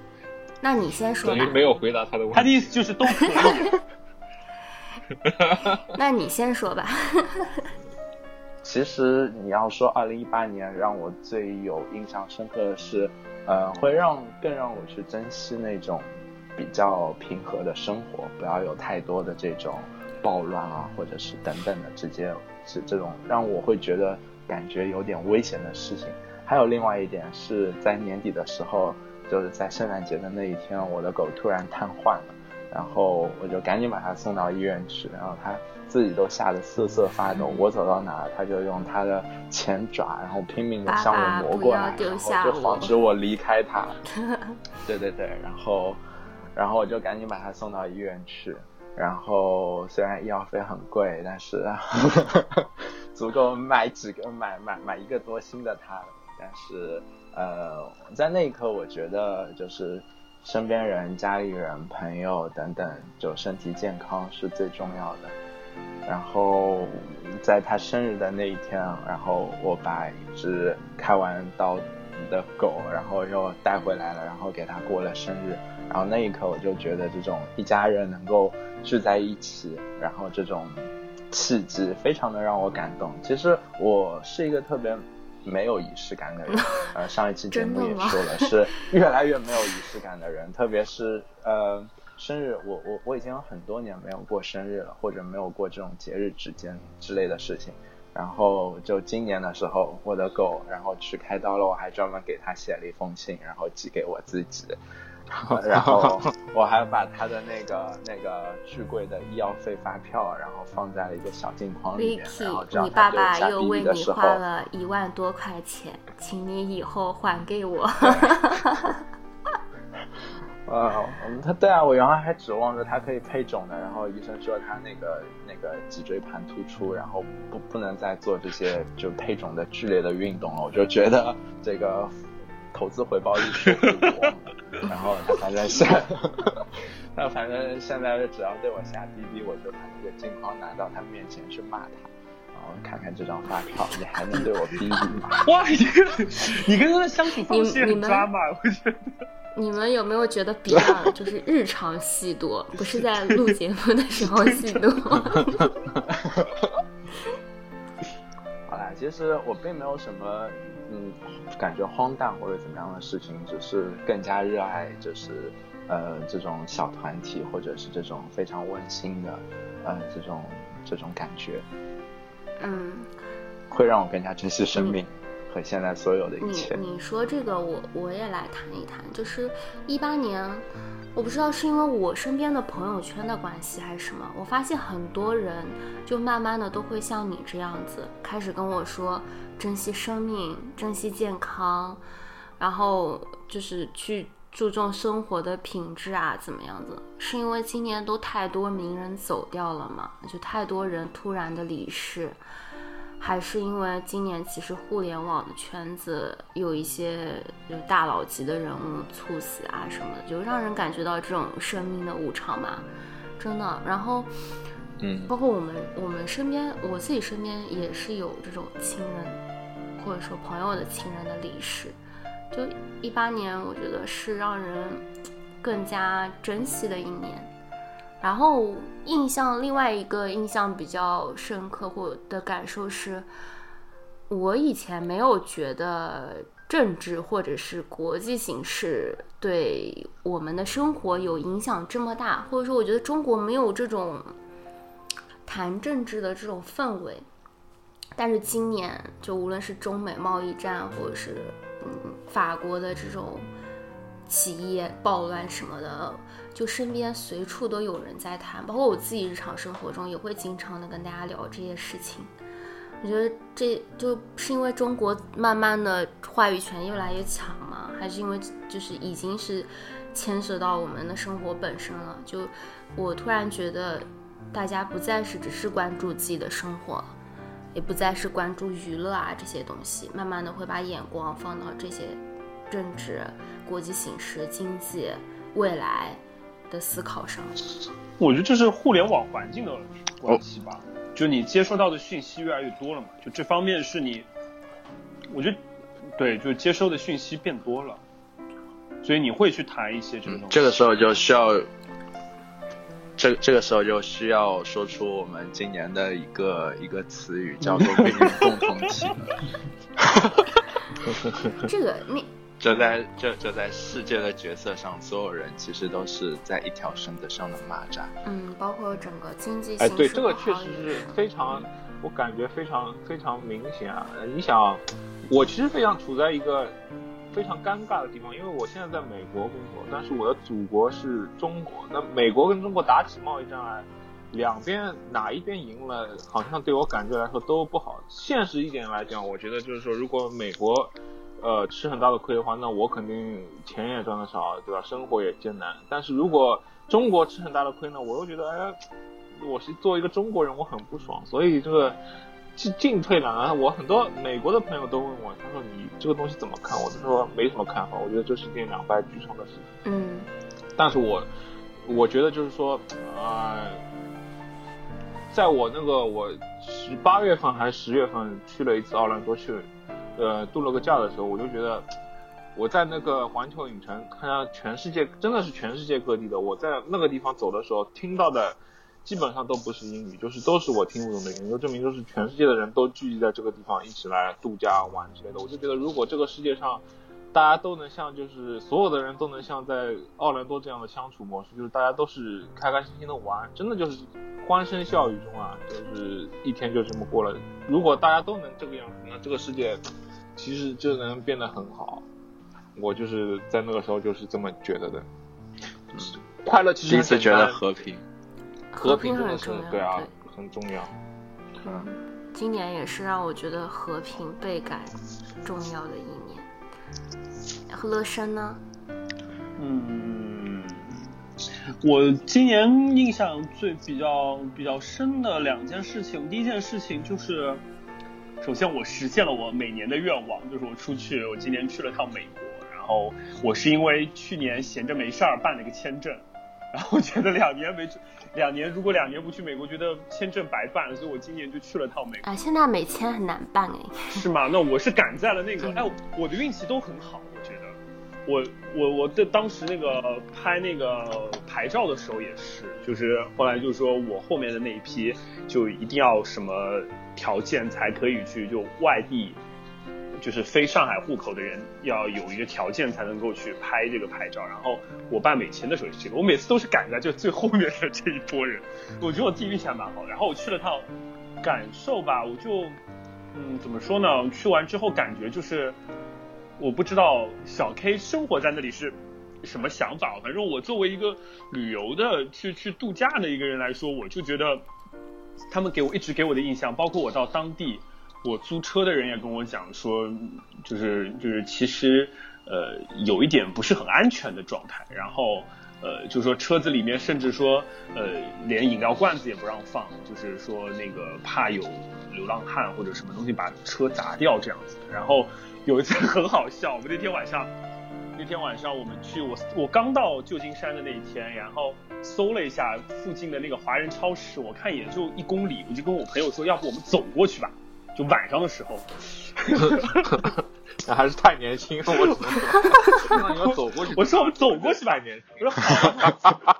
那你先说。等于没有回答他的问题。他的意思就是都可以。(laughs) (laughs) 那你先说吧。(laughs) 其实你要说二零一八年让我最有印象深刻的是，呃，会让更让我去珍惜那种比较平和的生活，不要有太多的这种暴乱啊，或者是等等的直接是这种让我会觉得感觉有点危险的事情。还有另外一点是在年底的时候，就是在圣诞节的那一天，我的狗突然瘫痪了。然后我就赶紧把它送到医院去，然后它自己都吓得瑟瑟发抖。我走到哪，它就用它的前爪，然后拼命的向我挪过来，然后就防止我离开它。(laughs) 对对对，然后，然后我就赶紧把它送到医院去。然后虽然医药费很贵，但是 (laughs) 足够买几个买买买一个多新的它。但是呃，在那一刻，我觉得就是。身边人、家里人、朋友等等，就身体健康是最重要的。然后在他生日的那一天，然后我把一只开完刀的狗，然后又带回来了，然后给他过了生日。然后那一刻，我就觉得这种一家人能够聚在一起，然后这种气质非常的让我感动。其实我是一个特别没有仪式感的人。(laughs) 呃，上一期节目也说了，是越来越没有仪式感的人，(laughs) 特别是呃，生日，我我我已经有很多年没有过生日了，或者没有过这种节日之间之类的事情。然后就今年的时候，我的狗然后去开刀了，我还专门给它写了一封信，然后寄给我自己。(laughs) 然后我还把他的那个那个巨贵的医药费发票，然后放在了一个小镜框里面。然后你爸爸又为你花了一万多块钱，请你以后还给我。(laughs) 呃，他对啊，我原来还指望着他可以配种的，然后医生说他那个那个脊椎盘突出，然后不不能再做这些就配种的剧烈的运动了。我就觉得这个。投资回报率是不光然后他反正现，(laughs) 那反正现在只要对我下滴滴，我就把那个镜框拿到他面前去骂他，然后看看这张发票，你还能对我逼逼吗？(laughs) 哇，你跟你跟他的相处方式很抓马，我觉得。(laughs) 你们有没有觉得比较就是日常戏多，不是在录节目的时候戏多？其实我并没有什么。嗯，感觉荒诞或者怎么样的事情，只是更加热爱，就是呃这种小团体，或者是这种非常温馨的，呃这种这种感觉，嗯，会让我更加珍惜生命和现在所有的一切。你你说这个，我我也来谈一谈，就是一八年。我不知道是因为我身边的朋友圈的关系还是什么，我发现很多人就慢慢的都会像你这样子，开始跟我说珍惜生命、珍惜健康，然后就是去注重生活的品质啊，怎么样子？是因为今年都太多名人走掉了嘛，就太多人突然的离世。还是因为今年其实互联网的圈子有一些就大佬级的人物猝死啊什么的，就让人感觉到这种生命的无常嘛，真的。然后，嗯，包括我们我们身边，我自己身边也是有这种亲人或者说朋友的亲人的离世。就一八年，我觉得是让人更加珍惜的一年。然后印象另外一个印象比较深刻或的感受是，我以前没有觉得政治或者是国际形势对我们的生活有影响这么大，或者说我觉得中国没有这种谈政治的这种氛围。但是今年就无论是中美贸易战，或者是嗯法国的这种企业暴乱什么的。就身边随处都有人在谈，包括我自己日常生活中也会经常的跟大家聊这些事情。我觉得这就是因为中国慢慢的话语权越来越强嘛，还是因为就是已经是牵涉到我们的生活本身了。就我突然觉得，大家不再是只是关注自己的生活，也不再是关注娱乐啊这些东西，慢慢的会把眼光放到这些政治、国际形势、经济、未来。的思考上，我觉得这是互联网环境的关系吧。就你接收到的讯息越来越多了嘛，就这方面是你，我觉得对，就接收的讯息变多了，所以你会去谈一些这个东西。这个时候就需要，这这个时候就需要说出我们今年的一个一个词语，叫做“命运共同体”。(laughs) 这个你。就在这这在世界的角色上，所有人其实都是在一条绳子上的蚂蚱。嗯，包括整个经济。哎，对，这个确实是非常，我感觉非常非常明显啊！你想，我其实非常处在一个非常尴尬的地方，因为我现在在美国工作，但是我的祖国是中国。那美国跟中国打起贸易战来，两边哪一边赢了，好像对我感觉来说都不好。现实一点来讲，我觉得就是说，如果美国。呃，吃很大的亏的话，那我肯定钱也赚的少，对吧？生活也艰难。但是如果中国吃很大的亏呢，我又觉得，哎，我是作为一个中国人，我很不爽。所以这个进进退两难。我很多美国的朋友都问我，他说你这个东西怎么看？我就说没什么看法。我觉得这是一件两败俱伤的事情。嗯。但是我我觉得就是说，啊，在我那个我十八月份还是十月份去了一次奥兰多去。呃，度了个假的时候，我就觉得我在那个环球影城看到全世界，真的是全世界各地的。我在那个地方走的时候，听到的基本上都不是英语，就是都是我听不懂的语言，就证明就是全世界的人都聚集在这个地方一起来度假玩之类的。我就觉得，如果这个世界上大家都能像就是所有的人都能像在奥兰多这样的相处模式，就是大家都是开开心心的玩，真的就是欢声笑语中啊，就是一天就这么过了。如果大家都能这个样子，那这个世界其实就能变得很好。我就是在那个时候就是这么觉得的，就是快乐其实第一次觉得和平，和平真的是很重要对啊，很重要。嗯，今年也是让我觉得和平倍感重要的一年。乐生呢？嗯，我今年印象最比较比较深的两件事情，第一件事情就是，首先我实现了我每年的愿望，就是我出去，我今年去了趟美国，然后我是因为去年闲着没事儿办了一个签证，然后觉得两年没去，两年如果两年不去美国，觉得签证白办了，所以我今年就去了趟美国。啊，现在美签很难办哎。是吗？那我是赶在了那个，哎，我的运气都很好，我觉得，我我我的当时那个拍那个牌照的时候也是，就是后来就是说我后面的那一批就一定要什么条件才可以去就外地，就是非上海户口的人要有一个条件才能够去拍这个牌照。然后我办美签的时候也是这个，我每次都是赶在就最后面的这一波人，(laughs) 我觉得我自己运气还蛮好。然后我去了趟，感受吧，我就。嗯，怎么说呢？去完之后感觉就是，我不知道小 K 生活在那里是什么想法。反正我作为一个旅游的去去度假的一个人来说，我就觉得他们给我一直给我的印象，包括我到当地，我租车的人也跟我讲说，就是就是其实呃有一点不是很安全的状态。然后呃，就说车子里面甚至说呃连饮料罐子也不让放，就是说那个怕有。流浪汉或者什么东西把车砸掉这样子。然后有一次很好笑，我们那天晚上，那天晚上我们去我我刚到旧金山的那一天，然后搜了一下附近的那个华人超市，我看也就一公里，我就跟我朋友说，要不我们走过去吧，就晚上的时候。那 (laughs) 还是太年轻了，我只能说，那你要走过去。我说我们走过去吧，(laughs) 年轻。我说好。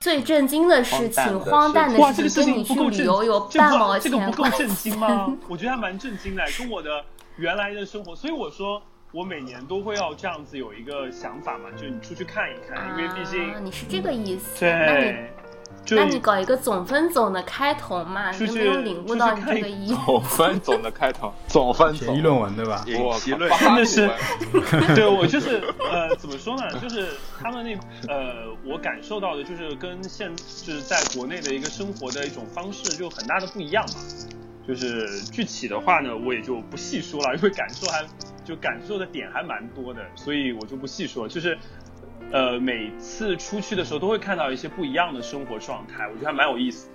最震惊的事情，荒诞的哇，这个事跟你去情不够震旅游有这半毛钱这个不够关系震惊吗？(laughs) 我觉得还蛮震惊的，跟我的原来的生活。所以我说，我每年都会要这样子有一个想法嘛，就是你出去看一看，因为毕竟啊，你是这个意思。那你对，那你搞一个总分总的开头嘛，你就没有领悟到你这个意思。总分总的开头，(laughs) 总分总议论文对吧？我议论真的是，(laughs) 对我就是呃，怎么说呢？就是他们那呃，我感受到的就是跟现就是在国内的一个生活的一种方式就很大的不一样嘛。就是具体的话呢，我也就不细说了，因为感受还就感受的点还蛮多的，所以我就不细说。就是呃，每次出去的时候都会看到一些不一样的生活状态，我觉得还蛮有意思的。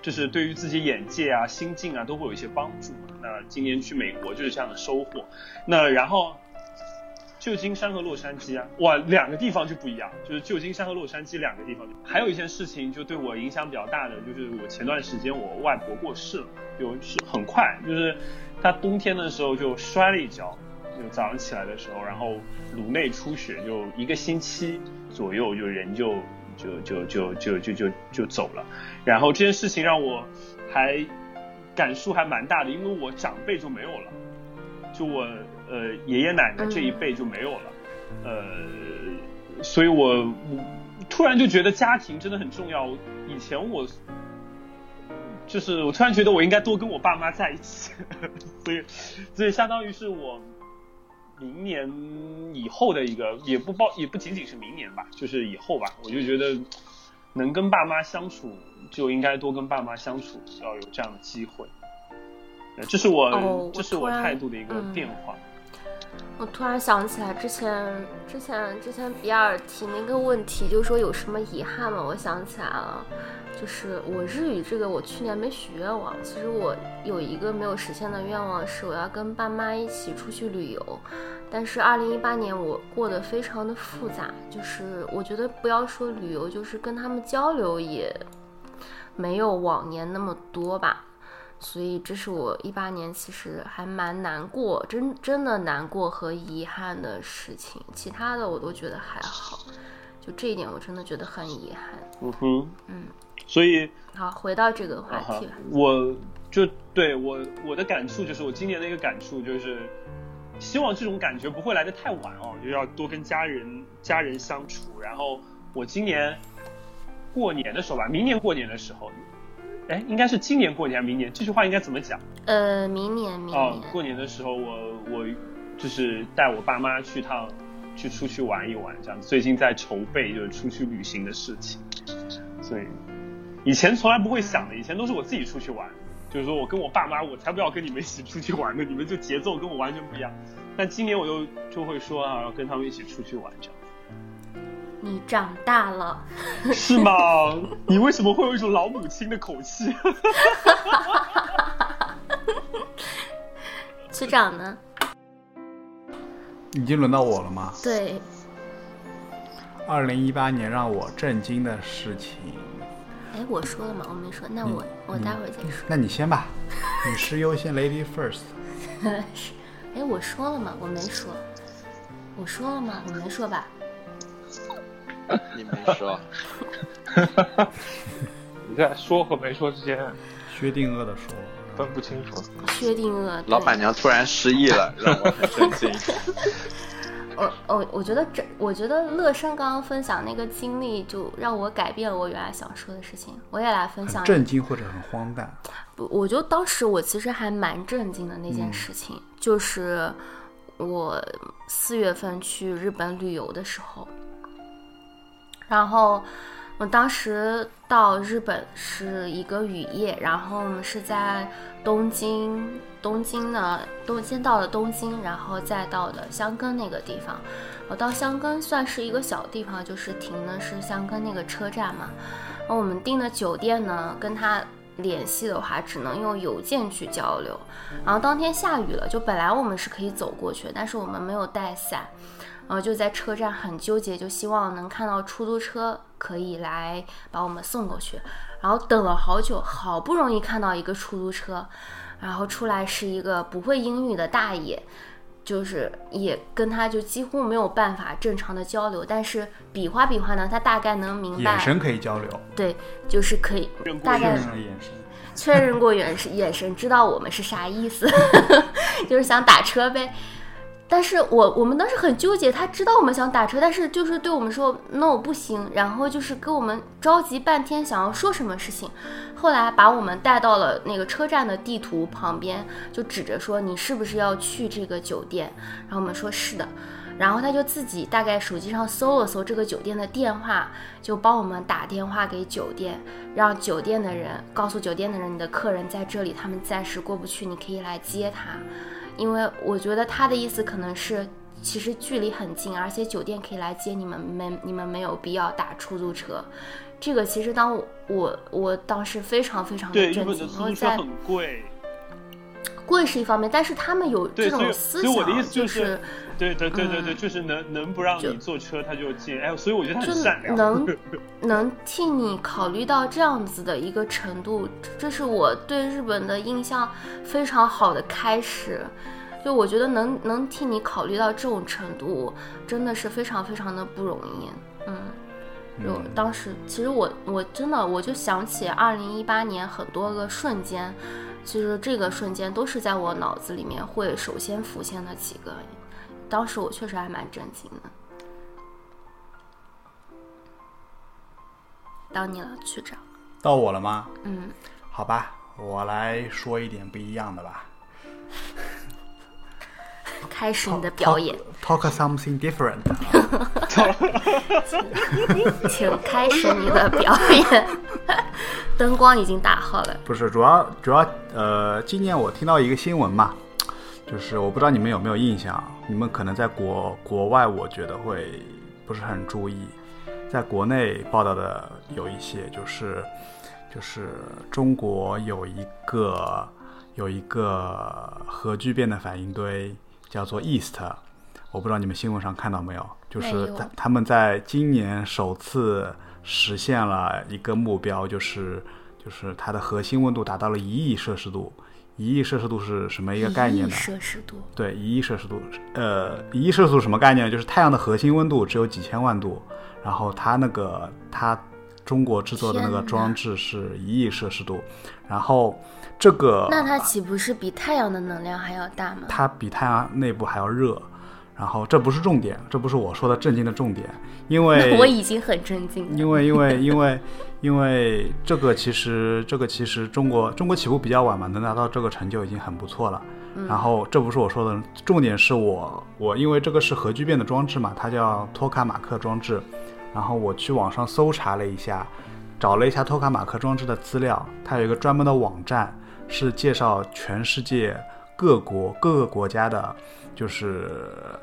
就是对于自己眼界啊、心境啊都会有一些帮助。那今年去美国就是这样的收获。那然后旧金山和洛杉矶啊，哇，两个地方就不一样，就是旧金山和洛杉矶两个地方。还有一件事情就对我影响比较大的，就是我前段时间我外婆过世了，就是很快，就是她冬天的时候就摔了一跤，就早上起来的时候，然后颅内出血，就一个星期左右就人就就就就就就就就走了。然后这件事情让我还感触还蛮大的，因为我长辈就没有了，就我呃爷爷奶奶这一辈就没有了，呃，所以我我突然就觉得家庭真的很重要。以前我就是我突然觉得我应该多跟我爸妈在一起，(laughs) 所以所以相当于是我明年以后的一个，也不包也不仅仅是明年吧，就是以后吧，我就觉得能跟爸妈相处，就应该多跟爸妈相处，要有这样的机会。呃这是我、哦这是我态度的一个嗯变化。我突然想起来，之前之前之前比尔提那个问题，就说有什么遗憾吗？我想起来了，就是我日语这个，我去年没许愿望。其实我有一个没有实现的愿望，是我要跟爸妈一起出去旅游。但是二零一八年我过得非常的复杂，就是我觉得不要说旅游，就是跟他们交流也没有往年那么多吧。所以这是我一八年其实还蛮难过，真真的难过和遗憾的事情。其他的我都觉得还好，就这一点我真的觉得很遗憾。嗯哼，嗯，所以好，回到这个话题吧。我就对我我的感触就是，我今年的一个感触就是，希望这种感觉不会来的太晚哦，就要多跟家人家人相处。然后我今年过年的时候吧，明年过年的时候，哎，应该是今年过年还是明年？这句话应该怎么讲？呃，明年明哦年，，过年的时候我我就是带我爸妈去趟去出去玩一玩，这样子。最近在筹备就是出去旅行的事情，所以以前从来不会想的，以前都是我自己出去玩，就是说我跟我爸妈，我才不要跟你们一起出去玩呢，你们就节奏跟我完全不一样。但今年我又就会说啊，要跟他们一起出去玩这样。你长大了，(laughs) 是吗？你为什么会有一种老母亲的口气？(laughs) 区长呢？已经轮到我了吗？对，二零一八年让我震惊的事情，哎，我说了吗？我没说，那我、我待会儿再说。那你先吧，女士优先，Lady first。(laughs) 是，哎，我说了吗？我没说。我说了吗？我没说吧？你没说，(laughs) 你在说和没说之间薛定谔的说，分不清楚。薛定谔。老板娘突然失忆了，(laughs) 让我很震惊。(laughs) 我我我觉得这，我觉得乐生刚刚分享那个经历，就让我改变了我原来想说的事情。我也来分享。震惊或者很荒诞。不，我就当时我其实还蛮震惊的那嗯件事情，就是我四月份去日本旅游的时候，然后我当时到日本是一个雨夜，然后我们是在东京，东京呢，东先到了东京，然后再到的箱根那个地方。我到箱根算是一个小地方，就是停的是箱根那个车站嘛。然后我们订的酒店呢，跟他联系的话，只能用邮件去交流。然后当天下雨了，就本来我们是可以走过去，但是我们没有带伞，然后就在车站很纠结，就希望能看到出租车可以来把我们送过去。然后等了好久，好不容易看到一个出租车，然后出来是一个不会英语的大爷。就是也跟他就几乎没有办法正常的交流，但是比划比划呢，他大概能明白。眼神可以交流。对，就是可以大概眼神。确认过眼神，(laughs) 眼神知道我们是啥意思，(laughs) 就是想打车呗。但是我我们当时很纠结，他知道我们想打车，但是就是对我们说 no 不行，然后就是跟我们着急半天，想要说什么事情。后来把我们带到了那个车站的地图旁边，就指着说你是不是要去这个酒店？然后我们说是的。然后他就自己大概手机上搜了搜这个酒店的电话，就帮我们打电话给酒店，让酒店的人告诉酒店的人你的客人在这里，他们暂时过不去，你可以来接他。因为我觉得他的意思可能是，其实距离很近，而且酒店可以来接你们，没你们没有必要打出租车。这个其实当我我我当时非常非常的震惊，因为在很贵。贵是一方面，但是他们有这种思所以我的意想，思就是，是对对对对对，嗯就是能能不让你坐车他就进，哎，所以我觉得很善良。能 (laughs) 能替你考虑到这样子的一个程度，这是我对日本的印象非常好的开始。就我觉得能能替你考虑到这种程度，真的是非常非常的不容易。嗯，就当时其实我我真的我就想起二零一八年很多个瞬间，其实这个瞬间都是在我脑子里面会首先浮现的几个。当时我确实还蛮震惊的。到你了，区长。到我了吗？嗯，好吧，我来说一点不一样的吧。开始你的表演。Talk, talk something different (laughs) (laughs) 请开始你的表演。灯光已经打好了。不是，主要主要呃，今年我听到一个新闻嘛，就是我不知道你们有没有印象，你们可能在国国外，我觉得会不是很注意，在国内报道的有一些，就是就是中国有一个有一个核聚变的反应堆叫做 East，我不知道你们新闻上看到没有，就是他他们在今年首次实现了一个目标，就是就是它的核心温度达到了一亿摄氏度。一亿摄氏度是什么一个概念呢？摄氏度。对，一亿摄氏度，呃，一亿摄氏度什么概念？就是太阳的核心温度只有几千万度，然后它那个它中国制作的那个装置是一亿摄氏度，然后这个那它岂不是比太阳的能量还要大吗？它比太阳内部还要热。然后这不是重点，这不是我说的震惊的重点，因为 (laughs) 我已经很震惊。因为因为因为因为这个其实这个其实中国中国起步比较晚嘛，能达到这个成就已经很不错了。然后这不是我说的重点，是我我因为这个是核聚变的装置嘛，它叫托卡马克装置。然后我去网上搜查了一下，找了一下托卡马克装置的资料，它有一个专门的网站，是介绍全世界各国各个国家的。就是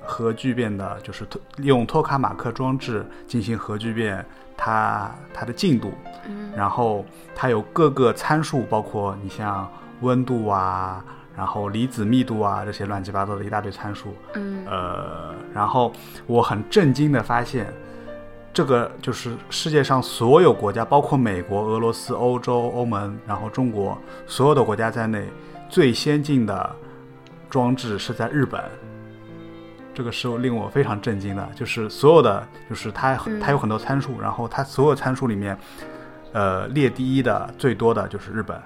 核聚变的，就是用托卡马克装置进行核聚变，它它的进度，嗯，然后它有各个参数，包括你像温度啊，然后离子密度啊这些乱七八糟的一大堆参数，嗯，呃，然后我很震惊的发现，这个就是世界上所有国家，包括美国、俄罗斯、欧洲、欧盟，然后中国所有的国家在内，最先进的。装置是在日本，这个是令我非常震惊的。就是所有的，就是它它有很多参数，然后它所有参数里面，呃，列第一的最多的就是日本。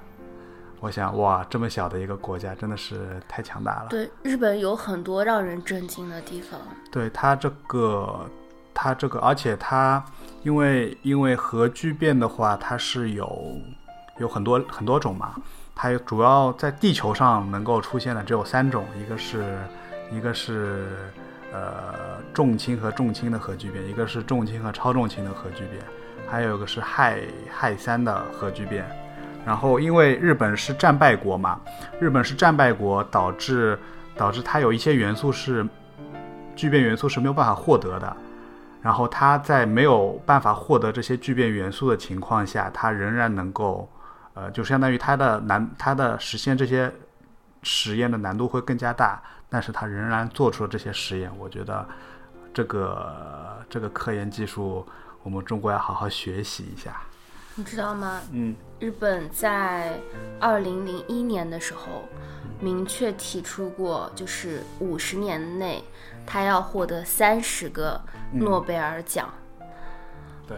我想，哇，这么小的一个国家真的是太强大了。对，日本有很多让人震惊的地方。对它这个，它这个，而且它因为因为核聚变的话，它是有有很多很多种嘛。它主要在地球上能够出现的只有三种，一个是，一个是，呃，重氢和重氢的核聚变，一个是重氢和超重氢的核聚变，还有一个是氦氦三的核聚变。然后因为日本是战败国嘛，日本是战败国，导致导致它有一些元素是聚变元素是没有办法获得的。然后它在没有办法获得这些聚变元素的情况下，它仍然能够。呃，就相当于它的难，它的实现这些实验的难度会更加大，但是他仍然做出了这些实验。我觉得这个这个科研技术，我们中国要好好学习一下。你知道吗？嗯，日本在二零零一年的时候，明确提出过，就是五十年内，他要获得三十个诺贝尔奖。对。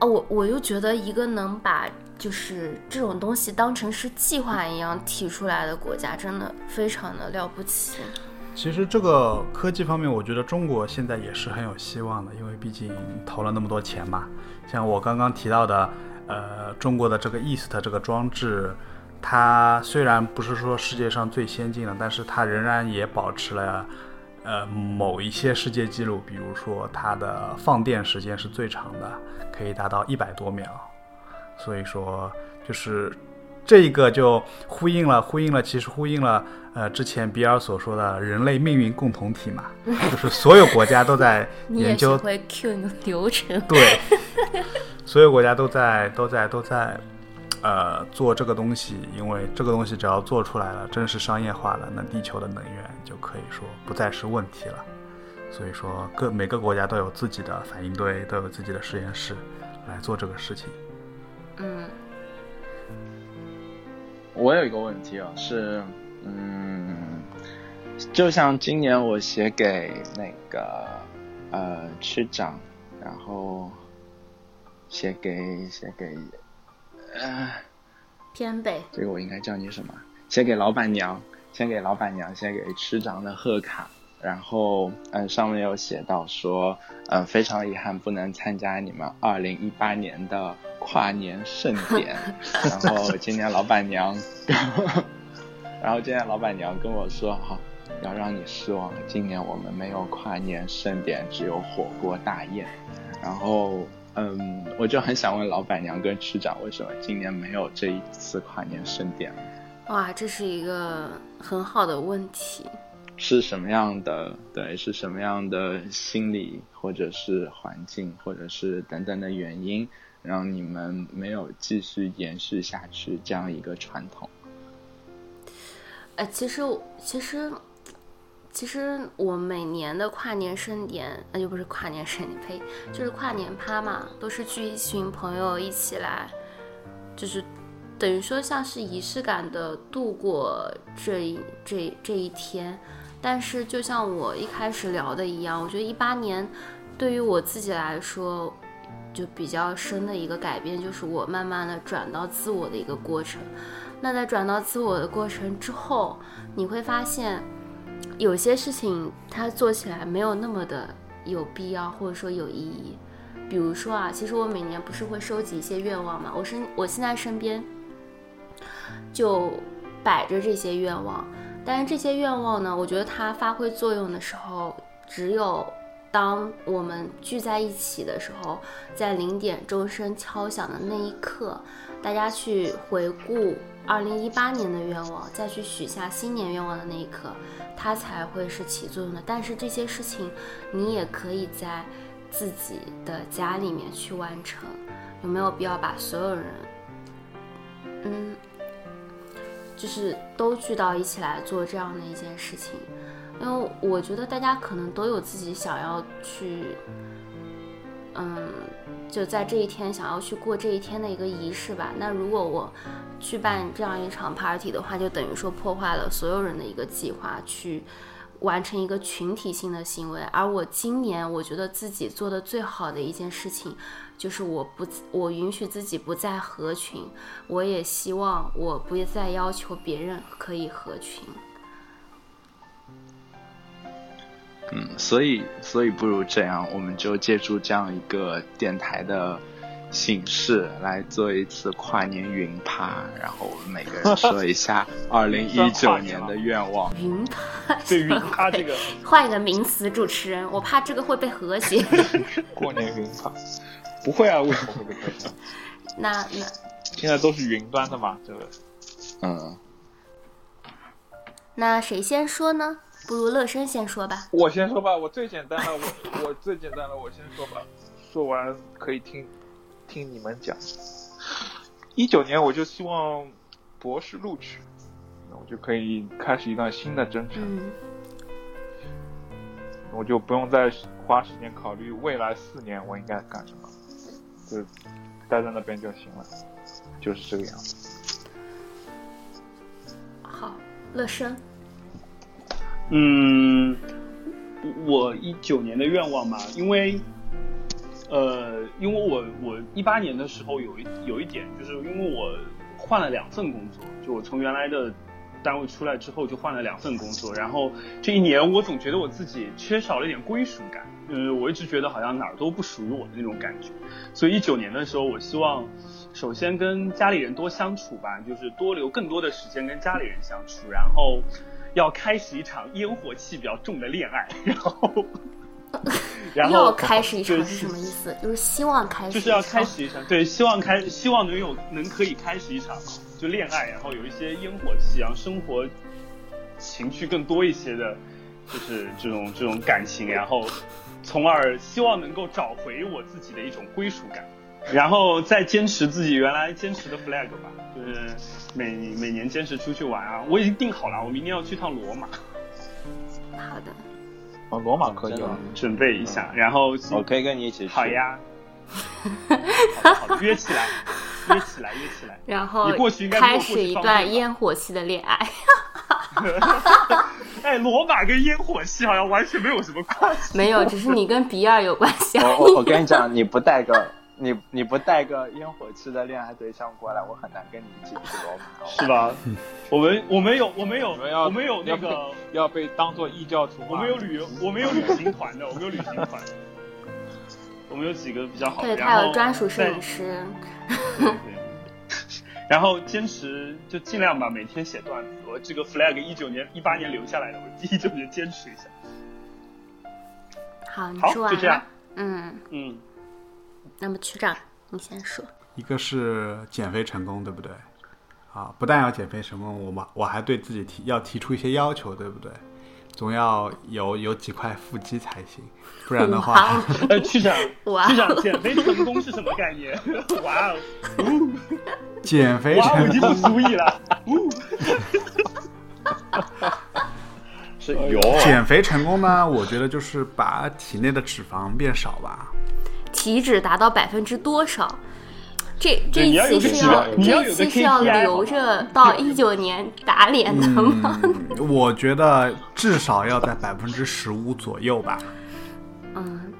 哦，我我又觉得一个能把。就是这种东西当成是计划一样提出来的国家，真的非常的了不起。其实这个科技方面，我觉得中国现在也是很有希望的，因为毕竟投了那么多钱嘛。像我刚刚提到的，呃，中国的这个 East 这个装置，它虽然不是说世界上最先进的，但是它仍然也保持了呃某一些世界纪录，比如说它的放电时间是最长的，可以达到一百多秒。所以说，就是这一个就呼应了，呼应了，其实呼应了，呃，之前比尔所说的人类命运共同体嘛，(laughs) 就是所有国家都在 (laughs) 研究。会 Q 流程。对，(laughs) 所有国家都在都在都在，呃，做这个东西，因为这个东西只要做出来了，正式商业化了，那地球的能源就可以说不再是问题了。所以说，各每个国家都有自己的反应堆，都有自己的实验室来做这个事情。嗯，我有一个问题啊，是，嗯，就像今年我写给那个呃区长，然后写给写给呃偏北，这个我应该叫你什么？写给老板娘，先给老板娘，先给区长的贺卡，然后嗯上面有写到说，嗯非常遗憾不能参加你们二零一八年的。跨年盛典，(laughs) 然后今年老板娘，(laughs) 然后今年老板娘跟我说哈，要让你失望了，今年我们没有跨年盛典，只有火锅大宴。然后嗯，我就很想问老板娘跟区长，为什么今年没有这一次跨年盛典？哇，这是一个很好的问题。是什么样的？对，是什么样的心理，或者是环境，或者是等等的原因？让你们没有继续延续下去这样一个传统。哎，其实，其实，其实我每年的跨年盛典，那就不是跨年盛典，呸，就是跨年趴嘛，都是聚一群朋友一起来，就是等于说像是仪式感的度过这一这这一天。但是，就像我一开始聊的一样，我觉得一八年对于我自己来说。就比较深的一个改变，就是我慢慢的转到自我的一个过程。那在转到自我的过程之后，你会发现有些事情它做起来没有那么的有必要，或者说有意义。比如说啊，其实我每年不是会收集一些愿望嘛，我身我现在身边就摆着这些愿望，但是这些愿望呢，我觉得它发挥作用的时候，只有当我们聚在一起的时候，在零点钟声敲响的那一刻，大家去回顾二零一八年的愿望，再去许下新年愿望的那一刻，它才会是起作用的。但是这些事情，你也可以在。自己的家里面去完成，有没有必要把所有人，嗯，就是都聚到一起来做这样的一件事情？因为我觉得大家可能都有自己想要去，嗯，就在这一天想要去过这一天的一个仪式吧。那如果我去办这样一场 party 的话，就等于说破坏了所有人的一个计划去。完成一个群体性的行为，而我今年我觉得自己做的最好的一件事情，就是我不我允许自己不再合群，我也希望我不再要求别人可以合群。嗯，所以所以不如这样，我们就借助这样一个电台的。形式来做一次跨年云趴，然后我们每个人说一下 (laughs) 二零一九年的愿望。云趴，(laughs) 对云趴这个 (laughs) 换一个名词，主持人，我怕这个会被和谐。过年云趴，不会啊，为什么会被和谐？那那现在都是云端的嘛，这个，嗯。那谁先说呢？不如乐生先说吧。我先说吧，我最简单了，我我最简单了，我先说吧，说完可以听。听你们讲，一九年我就希望博士录取，那我就可以开始一段新的征程，我就不用再花时间考虑未来四年我应该干什么，就待在那边就行了，就是这个样子。好，乐生，嗯，我一九年的愿望嘛，因为。呃，因为我我一八年的时候有一有一点，就是因为我换了两份工作，就我从原来的单位出来之后就换了两份工作，然后这一年我总觉得我自己缺少了一点归属感，呃，我一直觉得好像哪儿都不属于我的那种感觉，所以一九年的时候，我希望首先跟家里人多相处吧，就是多留更多的时间跟家里人相处，然后要开始一场烟火气比较重的恋爱，(laughs) 然后。(laughs) 要开始一场是什么意思？就是希望开始，就是要开始一场，对，希望开，希望能有能可以开始一场就恋爱，然后有一些烟火气，然后生活情趣更多一些的，就是这种这种感情，然后从而希望能够找回我自己的一种归属感，然后再坚持自己原来坚持的 flag 吧，就是每每年坚持出去玩啊，我已经定好了，我明年要去趟罗马。好的。哦，罗马可以了，准备一下，然后我可以跟你一起去。好呀，(laughs) 好约起来，约起来，约起来。然后你过去应该开始一段烟火气的恋爱。(laughs) 哎，罗马跟烟火气好像完全没有什么关系。没有，只是你跟比尔有关系。我我我跟你讲，你不带个。你你不带个烟火气的恋爱对象过来，我很难跟你一起去罗马，是吧？(laughs) 我们我们有我们有我们有那个要被当做异教徒，我们有旅游，我们有旅行团的，我们有旅行团，我们有几个比较好的，对他有专属摄影师。然后坚持就尽量吧，每天写段子。我这个 flag 一九年、一八年留下来的，我一九年坚持一下。好，你说完了。嗯嗯。那么区长，你先说。一个是减肥成功，对不对？啊，不但要减肥成功，我们我还对自己提要提出一些要求，对不对？总要有有几块腹肌才行，不然的话。呃，(laughs) 区长，区长，减肥成功是什么概念？哇哦！减肥成功，不足以了。(laughs) (laughs) 是有减肥成功呢？我觉得就是把体内的脂肪变少吧。体脂达到百分之多少？这这一期是要这一期是要留着到一九年打脸的吗？我觉得至少要在百分之十五左右吧。嗯，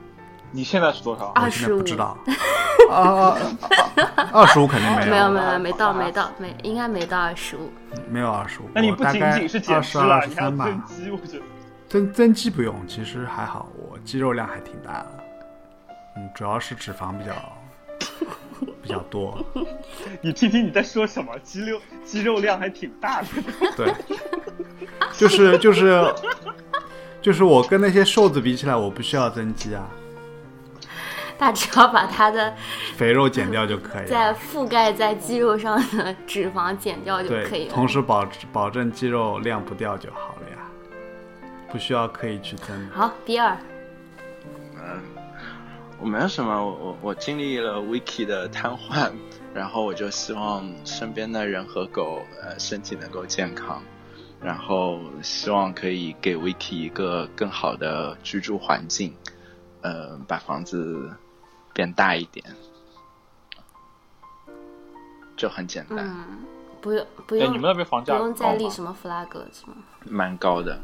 你现在是多少？二十五。不知道。(laughs) 啊，二十五肯定没有。没有没有没到没到没应该没到二十五。没有二十五。那你不仅仅是减脂了，你还增肌，我觉得。增增肌不用，其实还好，我肌肉量还挺大的。嗯，主要是脂肪比较 (laughs) 比较多。你听听你在说什么？肌肉肌肉量还挺大的。对，就是就是就是我跟那些瘦子比起来，我不需要增肌啊。(laughs) 他只要把他的肥肉减掉就可以，在覆盖在肌肉上的脂肪减掉就可以了。同时保保证肌肉量不掉就好了呀，不需要刻意去增。好，第二。嗯，我没有什么，我我经历了 Vicky 的瘫痪，然后我就希望身边的人和狗呃身体能够健康，然后希望可以给 Vicky 一个更好的居住环境，呃，把房子。变大一点，就很简单。嗯，不用不用。你们那边房价不用再立什么 flag 是吗？蛮高的。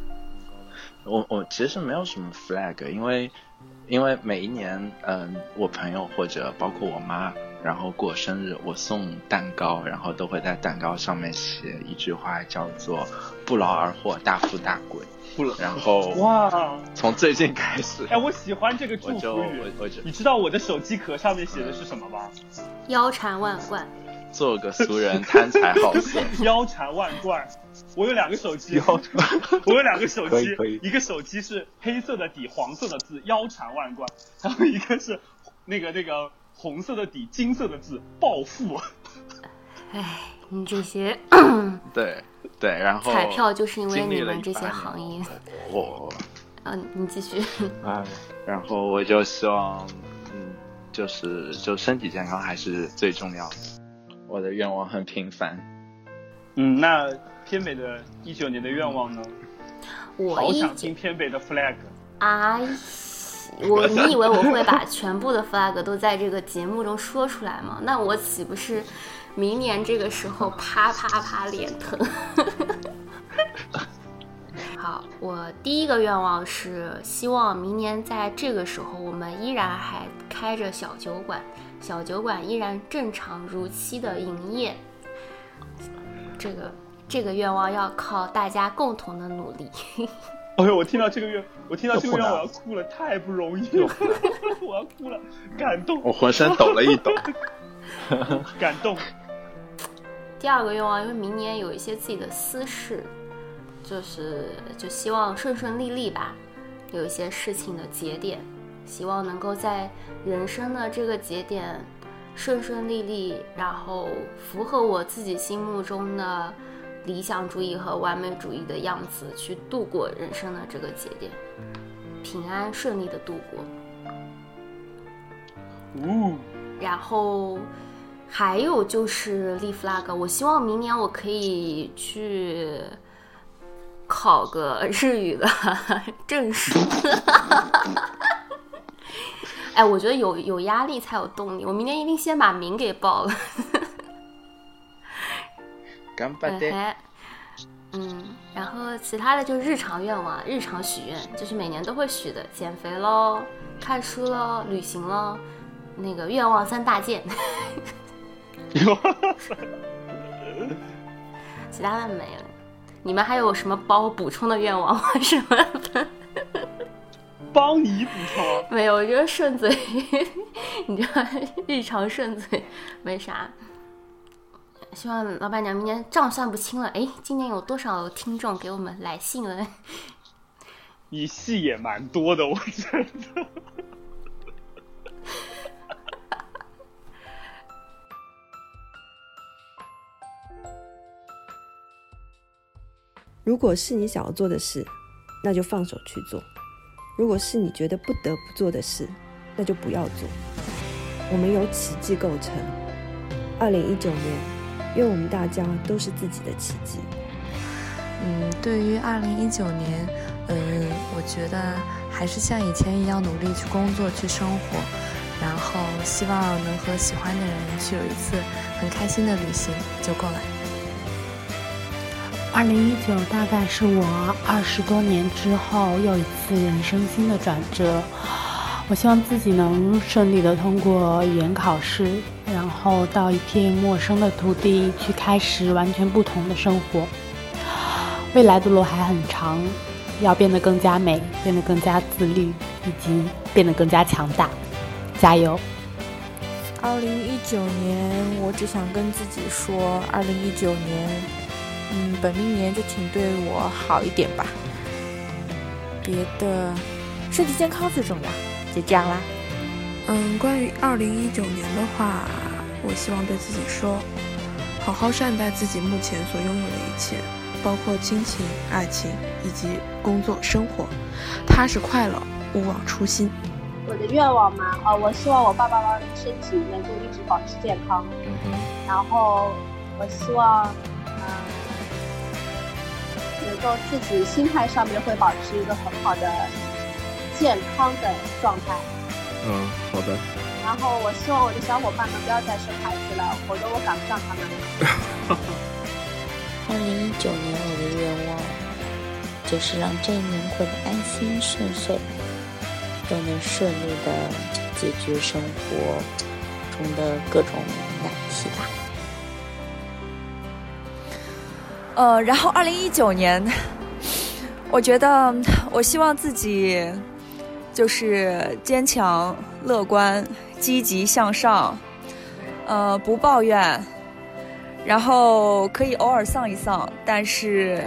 我我其实没有什么 flag，因为因为每一年，嗯，我朋友或者包括我妈，然后过生日，我送蛋糕，然后都会在蛋糕上面写一句话，叫做“不劳而获，大富大贵”。然后哇，从最近开始，哎，我喜欢这个祝福语。你知道我的手机壳上面写的是什么吗？腰缠万贯，做个俗人贪财好色。(laughs) 腰缠万贯，我有两个手机，(laughs) 我有两个手机，一个手机是黑色的底，黄色的字，腰缠万贯，然后一个是那个那个红色的底，金色的字，暴富。哎，你这些 (laughs) 对。对，然后彩票就是因为你们这些行业，哦，嗯，你继续。(laughs) 哎，然后我就希望，嗯，就是就身体健康还是最重要的。我的愿望很平凡。嗯，那偏北的一九年的愿望呢？我好想听偏北的 flag。哎，我你以为我会把全部的 flag 都在这个节目中说出来吗？那我岂不是？明年这个时候，啪啪啪脸疼。(laughs) 好，我第一个愿望是希望明年在这个时候，我们依然还开着小酒馆，小酒馆依然正常如期的营业。这个这个愿望要靠大家共同的努力。哎呦，我听到这个愿，我听到这个愿，我要哭了，太不容易了，(laughs) 我要哭了，感动，我浑身抖了一抖，(laughs) 感动。第二个愿望，因为明年有一些自己的私事，就是就希望顺顺利利吧，有一些事情的节点，希望能够在人生的这个节点顺顺利利，然后符合我自己心目中的理想主义和完美主义的样子去度过人生的这个节点，平安顺利的度过。嗯，然后。还有就是立 flag，我希望明年我可以去考个日语的 (laughs) 证书。(laughs) 哎，我觉得有有压力才有动力，我明天一定先把名给报了。(laughs) 干巴爹。嗯，然后其他的就日常愿望、日常许愿，就是每年都会许的，减肥喽、看书喽、旅行喽，那个愿望三大件。(laughs) 其他的没了，你们还有什么帮我补充的愿望吗？什么的？帮你补充？没有，我觉得顺嘴，(laughs) 你知道，日常顺嘴没啥。希望老板娘明年账算不清了，哎，今年有多少听众给我们来信了？你戏也蛮多的，我觉得。(laughs) 如果是你想要做的事，那就放手去做；如果是你觉得不得不做的事，那就不要做。我们由奇迹构成。二零一九年，愿我们大家都是自己的奇迹。嗯，对于二零一九年，嗯，我觉得还是像以前一样努力去工作、去生活，然后希望能和喜欢的人去有一次很开心的旅行就够了。二零一九大概是我二十多年之后又一次人生新的转折。我希望自己能顺利的通过语言考试，然后到一片陌生的土地去开始完全不同的生活。未来的路还很长，要变得更加美，变得更加自律，以及变得更加强大。加油！二零一九年，我只想跟自己说，二零一九年，嗯，本命年就请对我好一点吧。别的，身体健康最重要。就这样啦。嗯，关于二零一九年的话，我希望对自己说，好好善待自己目前所拥有的一切，包括亲情、爱情以及工作、生活，踏实快乐，勿忘初心。我的愿望嘛，呃，我希望我爸爸妈妈的身体能够一直保持健康。嗯然后，我希望，嗯，能够自己心态上面会保持一个很好的。健康的状态。嗯，好的。然后我希望我的小伙伴们不要再生孩子了，否则我赶不上他们。(laughs) 二零一九年我的愿望就是让这一年过得安心顺遂，都能顺利的解决生活中的各种难题吧。呃，然后二零一九年，我觉得我希望自己。就是坚强、乐观、积极向上，呃，不抱怨，然后可以偶尔丧一丧，但是，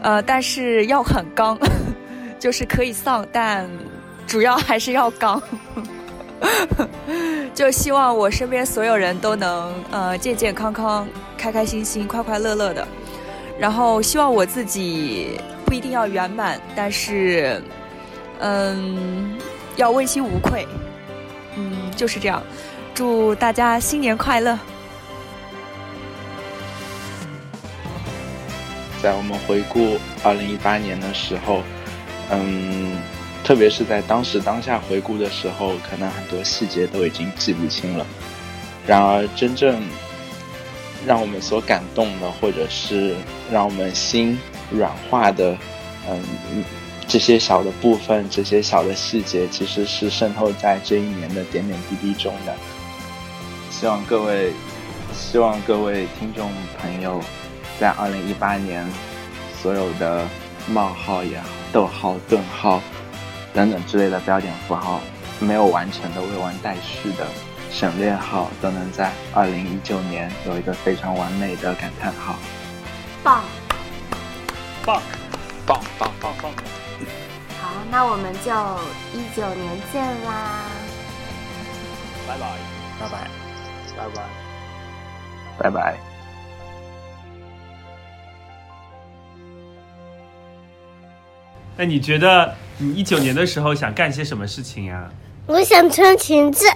呃，但是要很刚，(laughs) 就是可以丧，但主要还是要刚。就希望我身边所有人都能呃健健康康、开开心心、快快乐乐的，然后希望我自己不一定要圆满，但是。嗯，要问心无愧。嗯，就是这样。祝大家新年快乐！在我们回顾二零一八年的时候，嗯，特别是在当时当下回顾的时候，可能很多细节都已经记不清了。然而，真正让我们所感动的，或者是让我们心软化的，嗯。这些小的部分，这些小的细节，其实是渗透在这一年的点点滴滴中的。希望各位，希望各位听众朋友，在二零一八年，所有的冒号也好、逗号、顿号等等之类的标点符号没有完成的未完待续的省略号都能在二零一九年有一个非常完美的感叹号。棒。棒。棒棒棒棒。好那我们就一九年见啦。拜拜。拜拜。拜拜。拜拜。那你觉得你一九年的时候想干些什么事情呀？我想穿裙子。